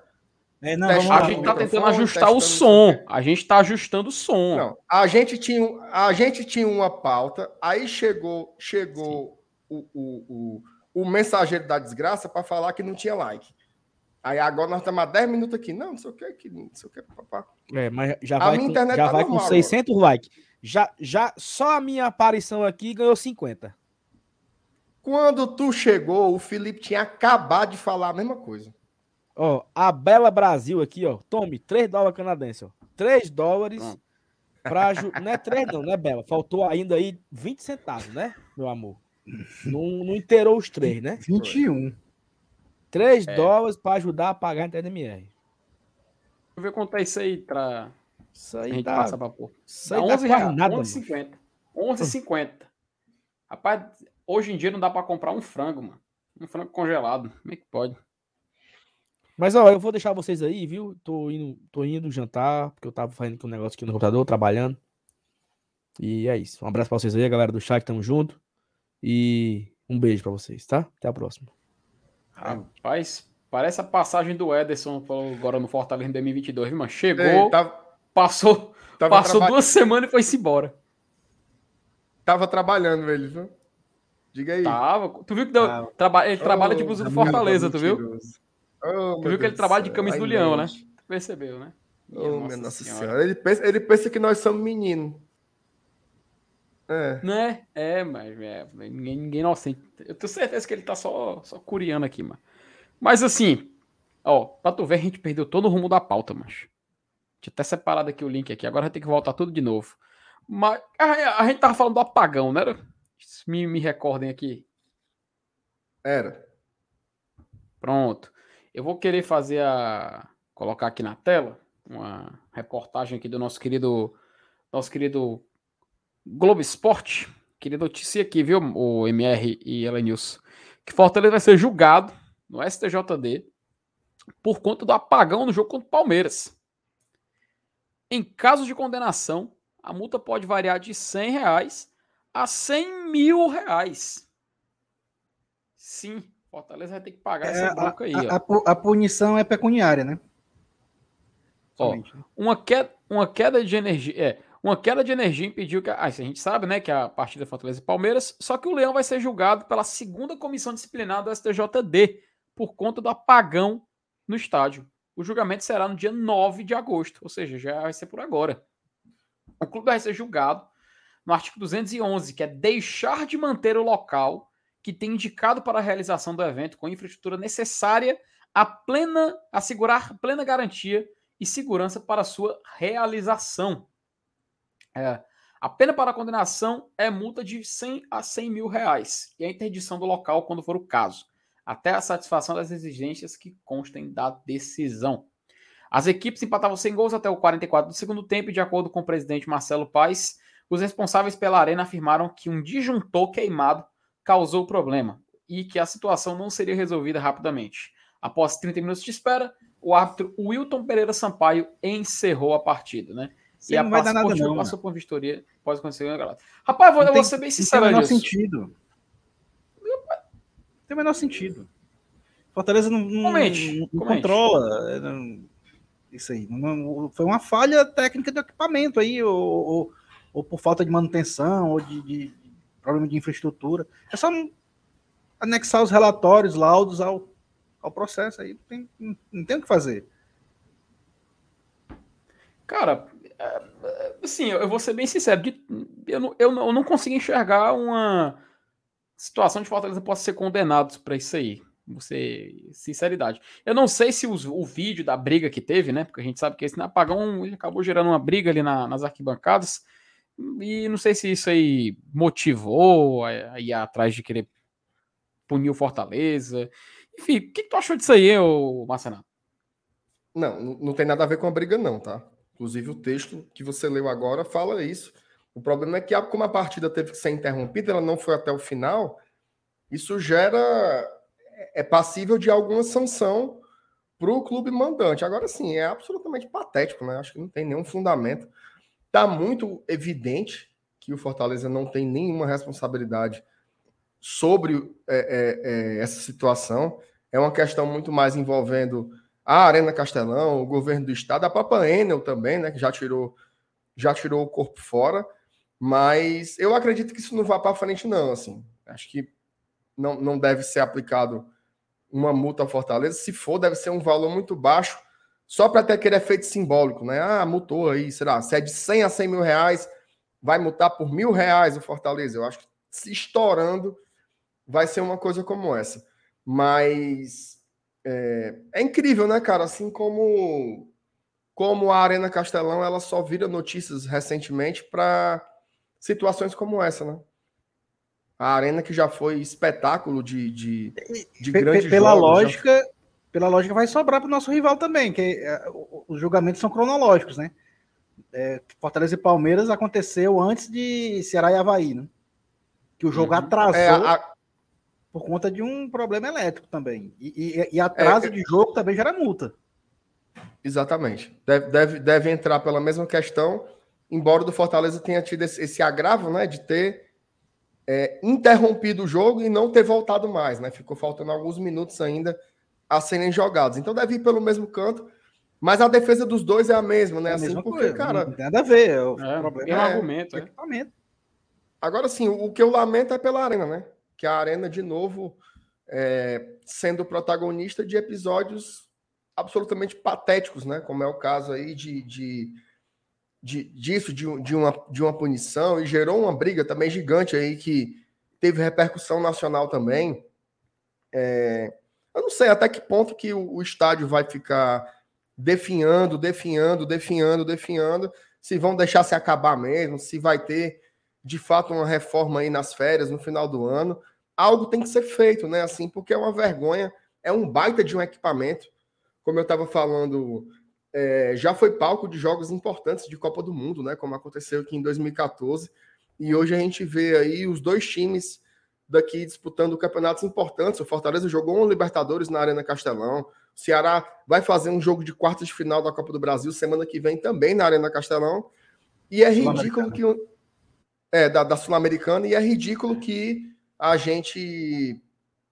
Speaker 3: É, não,
Speaker 2: A gente tá
Speaker 4: microfone,
Speaker 2: tentando ajustar o som. A gente tá ajustando o som.
Speaker 4: Não, a gente tinha, a gente tinha uma pauta, aí chegou, chegou o, o, o, o mensageiro da desgraça para falar que não tinha like. Aí agora nós estamos há 10 minutos aqui. Não, não sei o que, que não sei o que, papá.
Speaker 9: É, mas já
Speaker 4: A
Speaker 9: vai,
Speaker 4: minha
Speaker 9: com,
Speaker 4: internet
Speaker 9: já
Speaker 4: tá
Speaker 9: vai com
Speaker 4: normal
Speaker 9: 600 likes. Já, já, só a minha aparição aqui ganhou 50.
Speaker 4: Quando tu chegou, o Felipe tinha acabado de falar a mesma coisa.
Speaker 9: Ó, a Bela Brasil aqui, ó. Tome, 3 dólares canadenses, ó. 3 dólares
Speaker 2: Pronto.
Speaker 9: pra... Ju... Não é 3 não, né, Bela? Faltou ainda aí 20 centavos, né, meu amor? Não, não inteirou os 3, né?
Speaker 3: 21.
Speaker 9: 3
Speaker 2: É.
Speaker 9: dólares pra ajudar a pagar a internet MR.
Speaker 2: Deixa eu ver quanto é isso aí pra
Speaker 9: Isso
Speaker 2: a
Speaker 9: aí
Speaker 2: gente
Speaker 9: dá,
Speaker 2: passar pra pôr.
Speaker 9: isso aí dá
Speaker 2: 11
Speaker 9: quase
Speaker 2: reais.
Speaker 9: nada, mano.
Speaker 2: 11,50. 11,50. Rapaz, hoje em dia não dá pra comprar um frango, mano. Um frango congelado. Como é que pode?
Speaker 9: Mas, ó, eu vou deixar vocês aí, viu? Tô indo, tô indo jantar, porque eu tava fazendo aqui um negócio aqui no computador, trabalhando. E é isso. Um abraço pra vocês aí, galera do chat, tamo junto. E um beijo pra vocês, tá? Até a próxima.
Speaker 2: Rapaz, parece a passagem do Ederson agora no Fortaleza em 2022, viu, mano? Chegou,
Speaker 4: Ei, tava,
Speaker 2: passou,
Speaker 4: tava,
Speaker 2: passou
Speaker 4: traba-
Speaker 2: duas semanas e foi-se embora.
Speaker 4: tava trabalhando ele, viu? Diga aí.
Speaker 2: Tava. Tu viu que deu,
Speaker 3: Tava.
Speaker 2: traba, ele trabalha
Speaker 4: Oh,
Speaker 2: de blusa do Fortaleza, tu viu?
Speaker 4: Oh,
Speaker 2: Tu viu que ele trabalha de camisa do leão, né? Tu percebeu, né?
Speaker 4: Oh, minha Nossa Senhora. Ele, pensa, ele pensa que nós somos meninos. É.
Speaker 2: Né? É, mas é, ninguém, ninguém inocente. Eu tenho certeza que ele tá só, só curiando aqui, mano. Mas assim, ó, pra tu ver, a gente perdeu todo o rumo da pauta, mas. Tinha até separado aqui o link aqui, agora vai ter que voltar tudo de novo. Mas a, a gente tava falando do apagão, né? Me, me recordem aqui.
Speaker 4: Era.
Speaker 2: Pronto. Eu vou querer fazer a. colocar aqui na tela uma reportagem aqui do nosso querido. Nosso querido Globo Esporte. Queria notícia aqui, viu, o MR e Elenilson? Que Fortaleza vai ser julgado no STJD por conta do apagão no jogo contra o Palmeiras. Em caso de condenação, a multa pode variar de 100 reais a 100 mil reais. Sim, Fortaleza vai ter que pagar
Speaker 3: É,
Speaker 2: essa
Speaker 3: a,
Speaker 2: bronca aí.
Speaker 3: a- a a punição é pecuniária, né?
Speaker 2: Ó,
Speaker 3: Somente, né?
Speaker 2: uma queda, uma queda de energia, é, uma queda de energia impediu que, a- ah, a gente sabe, né, que a partida é Fortaleza e Palmeiras, só que o Leão vai ser julgado pela segunda comissão disciplinar do STJD por conta do apagão no estádio. O julgamento será no dia 9 de agosto, ou seja, já vai ser por agora. O clube vai ser julgado no artigo 211, que é deixar de manter o local que tem indicado para a realização do evento com infraestrutura necessária a plena assegurar plena garantia e segurança para sua realização. É, a pena para a condenação é multa de 100 a 100 mil reais e a interdição do local quando for o caso. até a satisfação das exigências que constem da decisão. As equipes empatavam sem gols até o 44 do segundo tempo e, de acordo com o presidente Marcelo Paes, os responsáveis pela arena afirmaram que um disjuntor queimado causou o problema e que a situação não seria resolvida rapidamente. Após 30 minutos de espera, o árbitro Wilton Pereira Sampaio encerrou a partida, né?
Speaker 3: Você e a não vai dar nada não,
Speaker 2: passou por vistoria, pode acontecer. Rapaz, eu vou, eu vou ser bem sincero
Speaker 3: Não tem o menor sentido. Tem o menor sentido. Fortaleza não, não, comente, não comente. controla é, não, isso aí. Foi uma falha técnica do equipamento aí, ou, ou, ou por falta de manutenção, ou de, de, problema de infraestrutura. É só anexar os relatórios, laudos ao, ao processo aí. Tem, não tem o que fazer.
Speaker 2: Cara, é, é, assim, eu vou ser bem sincero, eu eu não, eu não consigo enxergar uma situação de Fortaleza possa ser condenado para isso aí. Você, sinceridade. Eu não sei se os, o vídeo da briga que teve, né? Porque a gente sabe que esse apagão ele acabou gerando uma briga ali na, nas arquibancadas. E não sei se isso aí motivou a, ir atrás de querer punir o Fortaleza. Enfim, o que, que tu achou disso aí, ô Marcenato?
Speaker 4: Não, não tem nada a ver com a briga, não, tá? Inclusive, o texto que você leu agora fala isso. O problema é que, como a partida teve que ser interrompida, ela não foi até o final, isso gera. é passível de alguma sanção para o clube mandante. Agora sim, é absolutamente patético, né? Acho que não tem nenhum fundamento. Está muito evidente que o Fortaleza não tem nenhuma responsabilidade sobre é, é, é, essa situação. É uma questão muito mais envolvendo a Arena Castelão, o governo do estado, a própria Enel também, né, que já tirou, já tirou o corpo fora. Mas eu acredito que isso não vá para frente, não. Assim, acho que não, não deve ser aplicado uma multa à Fortaleza. Se for, deve ser um valor muito baixo, só para ter aquele efeito simbólico, né? Ah, multou aí, será? Se é de 100 a 100 mil reais, vai multar por mil reais o Fortaleza. Eu acho que se estourando, vai ser uma coisa como essa. Mas é, é, incrível, né, cara? Assim como como a Arena Castelão, ela só vira notícias recentemente para situações como essa, né? A Arena que já foi espetáculo de, de, de grandes
Speaker 3: Pela lógica. Pela lógica vai sobrar para o nosso rival também, que é, os julgamentos são cronológicos, né? É, Fortaleza e Palmeiras aconteceu antes de Ceará e Havaí, né? Que o jogo uhum. atrasou. É, a, por conta de um problema elétrico também. E, e, e atraso é, de jogo também gera multa.
Speaker 4: Exatamente. Deve, deve, deve entrar pela mesma questão, embora do Fortaleza tenha tido esse, esse agravo, né, de ter é, interrompido o jogo e não ter voltado mais, né? Ficou faltando alguns minutos ainda a serem jogados. Então deve ir pelo mesmo canto, mas a defesa dos dois é a mesma, né? É a assim, porque, coisa. cara.
Speaker 3: Não tem nada a ver. O
Speaker 2: é, problema é, é argumento, é.
Speaker 4: Agora sim, o que eu lamento é pela arena, né? que a Arena, de novo, é, sendo protagonista de episódios absolutamente patéticos, né? Como é o caso aí de, de, de disso, de, de, uma, de uma punição, e gerou uma briga também gigante aí que teve repercussão nacional também. É, eu não sei até que ponto que o, o estádio vai ficar definhando, definhando, definhando, definhando, se vão deixar se acabar mesmo, se vai ter de fato uma reforma aí nas férias, no final do ano. Algo tem que ser feito, né? Assim, porque é uma vergonha, é um baita de um equipamento. Como eu estava falando, é, já foi palco de jogos importantes de Copa do Mundo, né? Como aconteceu aqui em 2014. E hoje a gente vê aí os dois times daqui disputando campeonatos importantes. O Fortaleza jogou um Libertadores na Arena Castelão. O Ceará vai fazer um jogo de quartas de final da Copa do Brasil semana que vem também na Arena Castelão. E é ridículo que é, da, da Sul-Americana, e é ridículo que a gente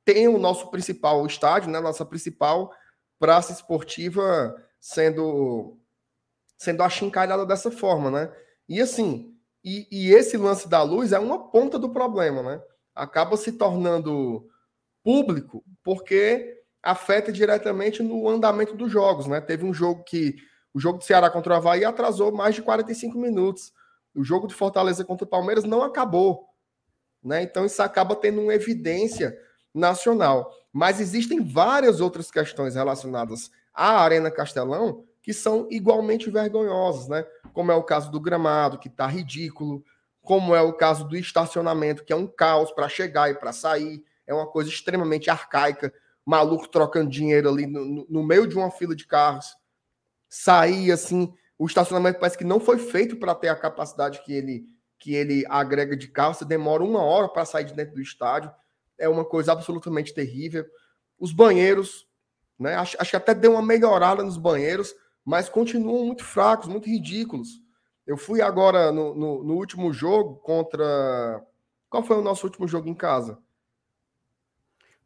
Speaker 4: tem o nosso principal estádio, né, nossa principal praça esportiva sendo sendo achincalhada dessa forma, né? E assim, e, e, esse lance da luz é uma ponta do problema, né? Acaba se tornando público porque afeta diretamente no andamento dos jogos, né? Teve um jogo que o jogo do Ceará contra o Havaí atrasou mais de 45 minutos o jogo de Fortaleza contra o Palmeiras não acabou. Né? Então isso acaba tendo uma evidência nacional. Mas existem várias outras questões relacionadas à Arena Castelão que são igualmente vergonhosas, né? Como é o caso do gramado, que está ridículo, como é o caso do estacionamento, que é um caos para chegar e para sair, é uma coisa extremamente arcaica. maluco trocando dinheiro ali no, no meio de uma fila de carros, sair assim, o estacionamento parece que não foi feito para ter a capacidade que ele que ele agrega de carro, você demora uma hora para sair de dentro do estádio, é uma coisa absolutamente terrível. Os banheiros, né? Acho, acho que até deu uma melhorada nos banheiros, mas continuam muito fracos, muito ridículos. Eu fui agora no, no, no último jogo contra. Qual foi o nosso último jogo em casa?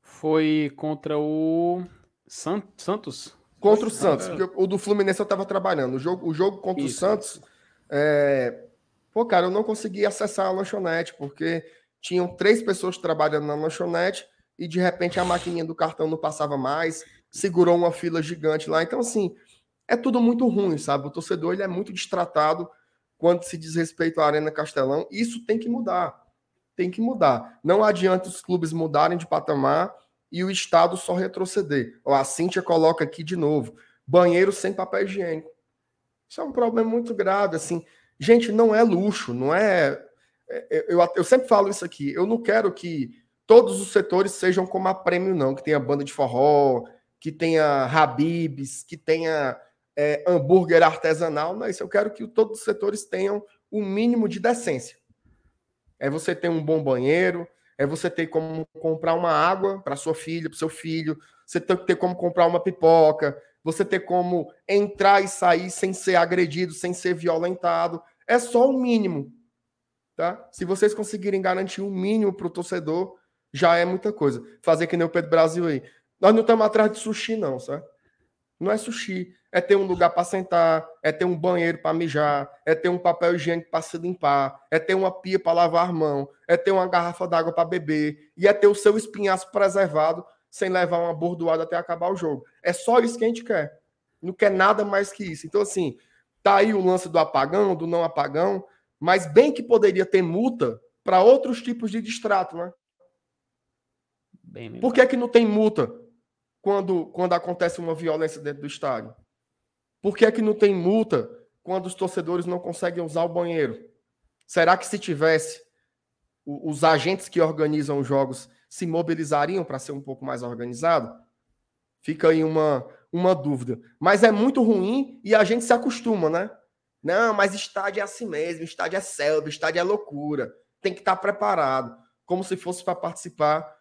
Speaker 2: Foi contra o San... Santos.
Speaker 4: Contra o Santos. O do Fluminense eu estava trabalhando. O jogo, o jogo contra isso, o Santos. É... Pô, cara, eu não consegui acessar a lanchonete, porque tinham três pessoas trabalhando na lanchonete e de repente a maquininha do cartão não passava mais, segurou uma fila gigante lá. Então, assim, é tudo muito ruim, sabe? O torcedor ele é muito destratado quando se diz respeito à Arena Castelão. Isso tem que mudar. Tem que mudar. Não adianta os clubes mudarem de patamar e o Estado só retroceder. A Cíntia coloca aqui de novo: banheiro sem papel higiênico. Isso é um problema muito grave. Assim, gente, não é luxo, não é. é, é eu, eu sempre falo isso aqui. Eu não quero que todos os setores sejam como a prêmio, não. Que tenha banda de forró, que tenha Habibs, que tenha é, hambúrguer artesanal. Isso. Eu quero que todos os setores tenham o mínimo de decência. É você ter um bom banheiro, é você ter como comprar uma água para sua filha, para seu filho, você tem que ter como comprar uma pipoca, você ter como entrar e sair sem ser agredido, sem ser violentado. É só o mínimo. Tá? Se vocês conseguirem garantir o um mínimo para o torcedor, já é muita coisa. Fazer que nem o Pedro Brasil aí. Nós não estamos atrás de sushi, não, certo? Não é sushi. É ter um lugar para sentar, é ter um banheiro para mijar, é ter um papel higiênico para se limpar, é ter uma pia para lavar a mão, é ter uma garrafa d'água para beber e é ter o seu espinhaço preservado sem levar uma bordoada até acabar o jogo. É só isso que a gente quer. Não quer nada mais que isso. Então, assim, tá aí o lance do apagão, do não apagão, mas bem que poderia ter multa para outros tipos de distrato, né? Por que, que não tem multa quando, quando acontece uma violência dentro do estádio? Por que é que não tem multa quando os torcedores não conseguem usar o banheiro? Será que se tivesse, os agentes que organizam os jogos se mobilizariam para ser um pouco mais organizado? Fica aí uma, uma dúvida. Mas é muito ruim e a gente se acostuma, né? Não, mas estádio é assim mesmo, estádio é selva, estádio é loucura. Tem que estar preparado. Como se fosse para participar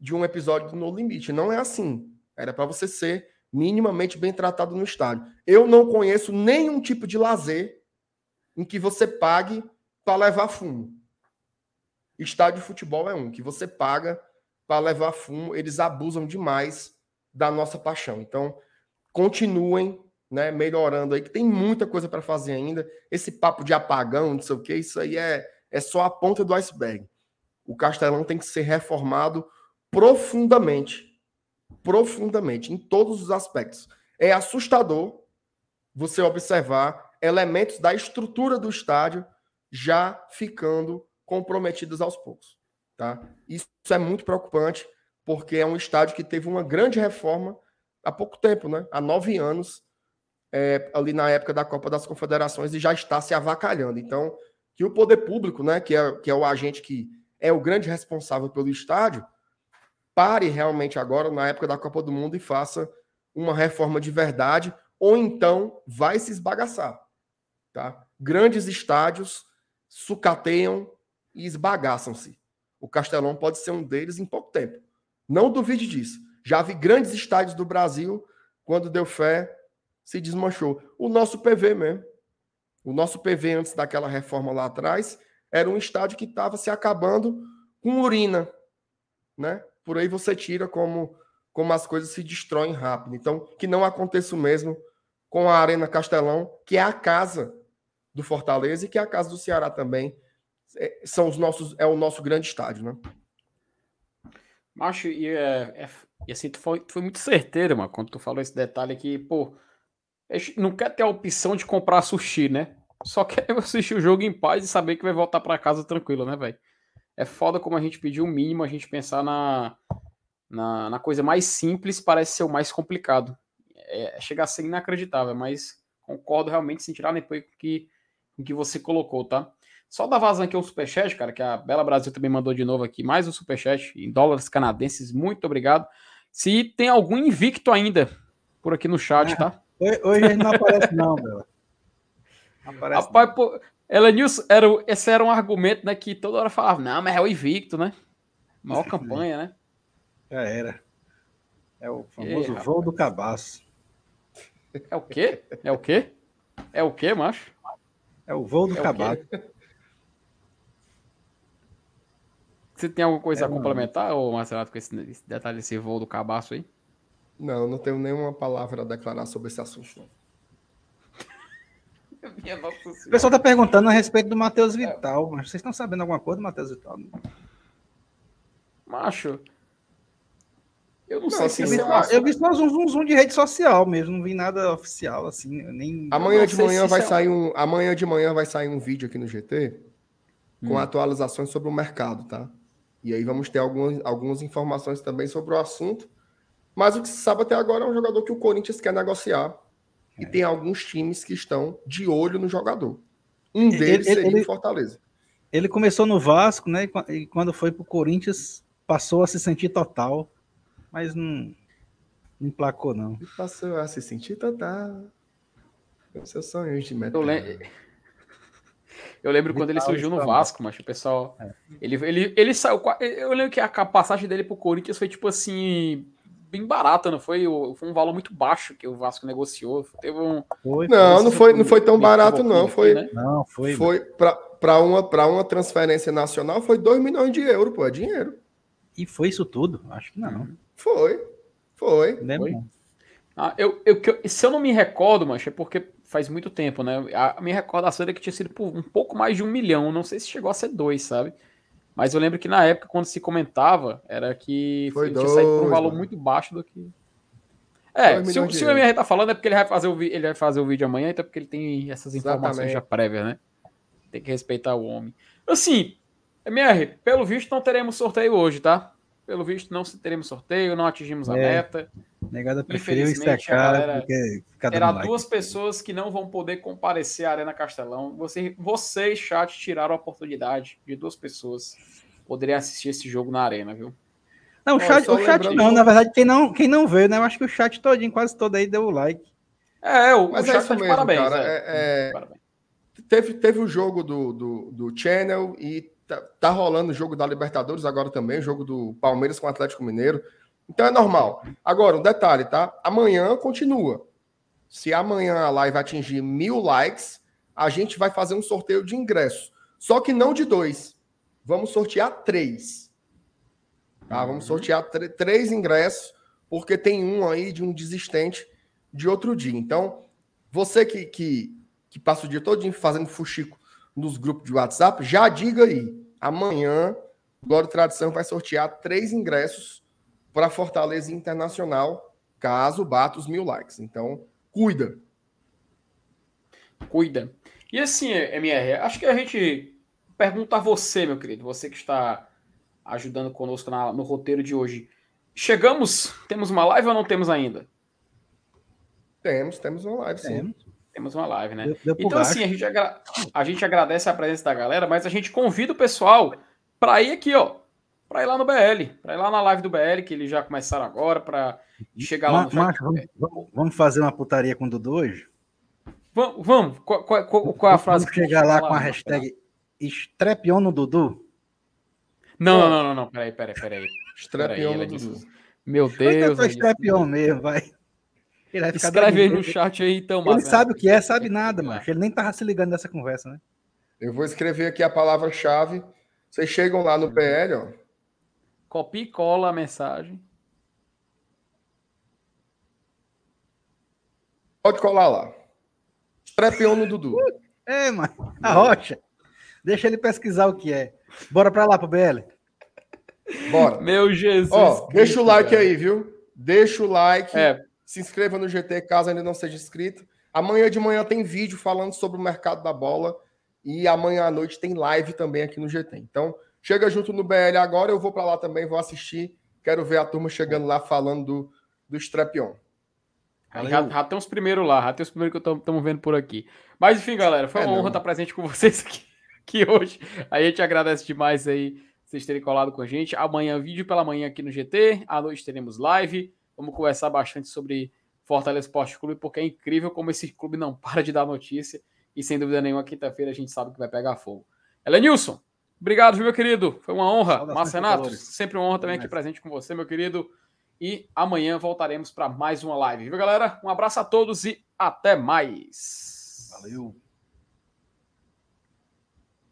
Speaker 4: de um episódio do No Limite. Não é assim. Era para você ser minimamente bem tratado no estádio. Eu não conheço nenhum tipo de lazer em que você pague para levar fumo. Estádio de futebol é um que você paga para levar fumo. Eles abusam demais da nossa paixão. Então, continuem né, melhorando aí, que tem muita coisa para fazer ainda. Esse papo de apagão, não sei o que, isso aí é, é só a ponta do iceberg. O Castelão tem que ser reformado profundamente. Profundamente, em todos os aspectos. É assustador você observar elementos da estrutura do estádio já ficando comprometidos aos poucos. Tá? Isso é muito preocupante, porque é um estádio que teve uma grande reforma há pouco tempo, né? há nove anos, é, ali na época da Copa das Confederações, e já está se avacalhando. Então, que o poder público, né, que, é, que é o agente que é o grande responsável pelo estádio, pare realmente agora, na época da Copa do Mundo, e faça uma reforma de verdade, ou então vai se esbagaçar. Tá? Grandes estádios sucateiam e esbagaçam-se. O Castelão pode ser um deles em pouco tempo. Não duvide disso. Já vi grandes estádios do Brasil, quando deu fé, se desmanchou. O nosso PV mesmo. O nosso PV, antes daquela reforma lá atrás, era um estádio que estava se acabando com urina. Né? Por aí você tira como, como as coisas se destroem rápido. Então, que não aconteça o mesmo com a Arena Castelão, que é a casa do Fortaleza e que é a casa do Ceará também. É, são os nossos, é o nosso grande estádio, né?
Speaker 2: Macho, e, é, é, e assim, tu foi, tu foi muito certeiro, mano, quando tu falou esse detalhe aqui, pô, não quer ter a opção de comprar sushi, né? Só quer assistir o jogo em paz e saber que vai voltar para casa tranquilo, né, velho? É foda como a gente pediu o mínimo, a gente pensar na, na, na coisa mais simples parece ser o mais complicado. É, chega a ser inacreditável, mas concordo realmente sem tirar nem com que, com que você colocou, tá? Só dar vazão aqui o superchat, cara, que a Bela Brasil também mandou de novo aqui, mais um superchat em dólares canadenses, muito obrigado. se tem algum invicto ainda por aqui no chat, tá?
Speaker 3: Hoje, ele não aparece, não. Não aparece.
Speaker 2: Rapaz, pô, Elenilson, era, esse era um argumento, né, que toda hora falava, não, mas é o invicto, né? Maior campanha, né?
Speaker 3: Já era. É o famoso voo do cabaço.
Speaker 2: É o quê? É o quê? É o quê, macho?
Speaker 3: É o voo do
Speaker 2: É
Speaker 3: cabaço.
Speaker 2: Você tem alguma coisa
Speaker 3: É,
Speaker 2: a complementar, ô Marcelo, com esse, esse detalhe desse voo do cabaço aí?
Speaker 4: Não, não tenho nenhuma palavra a declarar sobre esse assunto. não.
Speaker 2: Minha nossa
Speaker 3: O pessoal tá perguntando a respeito do Matheus Vital, mas vocês estão sabendo alguma coisa do Matheus Vital?
Speaker 2: Macho, eu não,
Speaker 4: Não,
Speaker 2: sei se isso
Speaker 3: Eu,
Speaker 2: um assunto-
Speaker 3: eu vi só um zoom, zoom de rede social mesmo, não vi nada oficial, assim, nem...
Speaker 4: Amanhã
Speaker 2: não
Speaker 4: de manhã vai
Speaker 2: é-
Speaker 4: sair um. Amanhã de manhã vai sair um vídeo aqui no GT com
Speaker 2: Hum.
Speaker 4: atualizações sobre o mercado, tá? E aí vamos ter algumas, algumas informações também sobre o assunto. Mas o que se sabe até agora é um jogador que o Corinthians quer negociar. E tem alguns times que estão de olho no jogador. Um
Speaker 3: Ele-
Speaker 4: deles
Speaker 3: ele-
Speaker 4: seria
Speaker 3: ele-
Speaker 4: o Fortaleza.
Speaker 3: Ele começou no Vasco, né, e qua- quando foi pro Corinthians, passou a se sentir total, mas não, não emplacou, não.
Speaker 4: E passou a se sentir total. Com seus sonhos de metal.
Speaker 2: Eu, lem- eu lembro quando ele surgiu no
Speaker 3: Vital.
Speaker 2: Vasco, mas o pessoal.
Speaker 3: É.
Speaker 2: Ele, ele, ele saiu. Eu lembro que a passagem dele pro Corinthians foi tipo assim. Bem barata, não foi? Foi um valor muito baixo que o Vasco negociou. Teve um.
Speaker 3: Foi,
Speaker 4: Não, não foi, não foi tão barato, não.
Speaker 2: aqui,
Speaker 4: Foi,
Speaker 2: né?
Speaker 3: Não, foi.
Speaker 4: foi para uma, pra uma transferência nacional, foi 2 milhões de euros, pô. É dinheiro.
Speaker 3: E foi isso tudo? Acho que não.
Speaker 4: Foi. Foi.
Speaker 3: Não lembro,
Speaker 2: Foi? Ah, eu, eu, se eu não me recordo, mas é porque faz muito tempo, né? A minha recordação era que tinha sido por um pouco mais de um milhão. Não sei se chegou a ser dois, sabe? Mas eu lembro que na época, quando se comentava, era que
Speaker 4: Foi
Speaker 2: ele tinha saído por um
Speaker 4: dois,
Speaker 2: valor
Speaker 4: mano.
Speaker 2: muito baixo do que. É,
Speaker 4: Dois
Speaker 2: se, se o. MR tá falando é porque ele vai fazer o, ele vai fazer o vídeo amanhã, então é porque ele tem essas informações
Speaker 4: Exatamente.
Speaker 2: já prévias, né? Tem que respeitar o homem. Assim, MR, pelo visto não teremos sorteio hoje, tá? Pelo visto não teremos sorteio, não atingimos a
Speaker 3: É.
Speaker 2: meta.
Speaker 3: Negada preferiu
Speaker 2: Infelizmente,
Speaker 3: secar
Speaker 2: a galera-
Speaker 3: porque
Speaker 2: Terá
Speaker 3: like.
Speaker 2: duas pessoas que não vão poder comparecer à Arena Castelão. Você, vocês, chat, tiraram a oportunidade de duas pessoas poderem assistir esse jogo na Arena, viu?
Speaker 3: Não, o chat, o chat não, na verdade, quem não, quem não veio, né? Eu acho que o chat todinho, quase todo aí, deu o like.
Speaker 2: É, o,
Speaker 4: Mas
Speaker 2: o
Speaker 4: é
Speaker 2: chat
Speaker 4: isso
Speaker 2: tá de
Speaker 4: mesmo,
Speaker 2: parabéns.
Speaker 4: cara.
Speaker 2: é.
Speaker 4: É- é-
Speaker 2: Parabéns.
Speaker 4: Teve, teve o jogo do, do, do Channel e tá, tá rolando o jogo da Libertadores agora também, o jogo do Palmeiras com o Atlético Mineiro. Então é normal. Agora, um detalhe, tá? Amanhã continua. Se amanhã a live atingir mil likes, a gente vai fazer um sorteio de ingressos. Só que não de dois. Vamos sortear três. Tá? Vamos sortear tr- três ingressos, porque tem um aí de um desistente de outro dia. Então, você que, que, que passa o dia todo fazendo fuxico nos grupos de WhatsApp, já diga aí. Amanhã, Glória e Tradição vai sortear três ingressos para Fortaleza Internacional, caso bata os mil likes. Então, cuida.
Speaker 2: Cuida. E assim, MR, acho que a gente pergunta a você, meu querido, você que está ajudando conosco na- no roteiro de hoje. Chegamos? Temos uma live ou não temos ainda?
Speaker 4: Temos, temos uma live, sim.
Speaker 3: Temos.
Speaker 2: Temos uma live, né?
Speaker 3: Deu, deu
Speaker 2: Então,
Speaker 3: baixo.
Speaker 2: assim, a gente, agra- a gente agradece a presença da galera, mas a gente convida o pessoal para ir aqui, ó. Para ir lá no BL, para ir lá na live do BL, que eles já começaram agora, para chegar lá no.
Speaker 3: Macho, vamos, vamos- fazer uma putaria com o Dudu hoje?
Speaker 2: Vamos, vamos. Qual, qual- qual- qual é a frase
Speaker 3: Vamos
Speaker 2: que
Speaker 3: chegar lá com a hashtag Estrepion no Dudu?
Speaker 2: Não, não, não, não, não. Peraí, peraí, peraí.
Speaker 4: Estrepião
Speaker 2: Peraí,
Speaker 4: no. Dudu.
Speaker 2: Meu
Speaker 3: Vai
Speaker 2: Deus. Elenilson.
Speaker 3: Estrepion mesmo, vai. Ele vai ficar
Speaker 2: Escreve aí no chat aí, então,
Speaker 3: Ele
Speaker 2: Márcio.
Speaker 3: sabe o que é, sabe nada, macho. Ele nem tava se ligando nessa conversa, né?
Speaker 4: Eu vou escrever aqui a palavra-chave. Vocês chegam lá no PL, ó.
Speaker 2: Copia e cola a mensagem.
Speaker 4: Pode colar lá. Estrepião no Dudu.
Speaker 3: É, mano. A rocha. Deixa ele pesquisar o que é. Bora pra lá, pro BL.
Speaker 4: Bora.
Speaker 2: Meu Jesus.
Speaker 4: Ó, deixa
Speaker 2: Cristo,
Speaker 4: o like
Speaker 2: cara.
Speaker 4: aí, viu? Deixa o like.
Speaker 2: É,
Speaker 4: Se inscreva no GT caso ainda não seja inscrito. Amanhã de manhã tem vídeo falando sobre o mercado da bola. E amanhã à noite tem live também aqui no GT. Então, chega junto no BL agora. Eu vou para lá também, vou assistir. Quero ver a turma chegando lá falando do, do Strepion.
Speaker 2: Aí já, já tem os primeiros lá, já tem os primeiros que estamos vendo por aqui. Mas enfim, galera, foi
Speaker 4: É,
Speaker 2: uma
Speaker 4: não.
Speaker 2: honra estar presente com vocês aqui, aqui hoje. A gente agradece demais aí vocês terem colado com a gente. Amanhã, vídeo pela manhã aqui no GT. À noite teremos live. Vamos conversar bastante sobre Fortaleza Esporte Clube, porque é incrível como esse clube não para de dar notícia. E sem dúvida nenhuma, quinta-feira a gente sabe que vai pegar fogo. Elenilson, obrigado, meu querido. Foi uma honra. Márcio Renato, sempre uma honra também aqui presente com você, meu querido. E amanhã voltaremos para mais uma live. Viu, galera? Um abraço a todos e até mais.
Speaker 3: Valeu.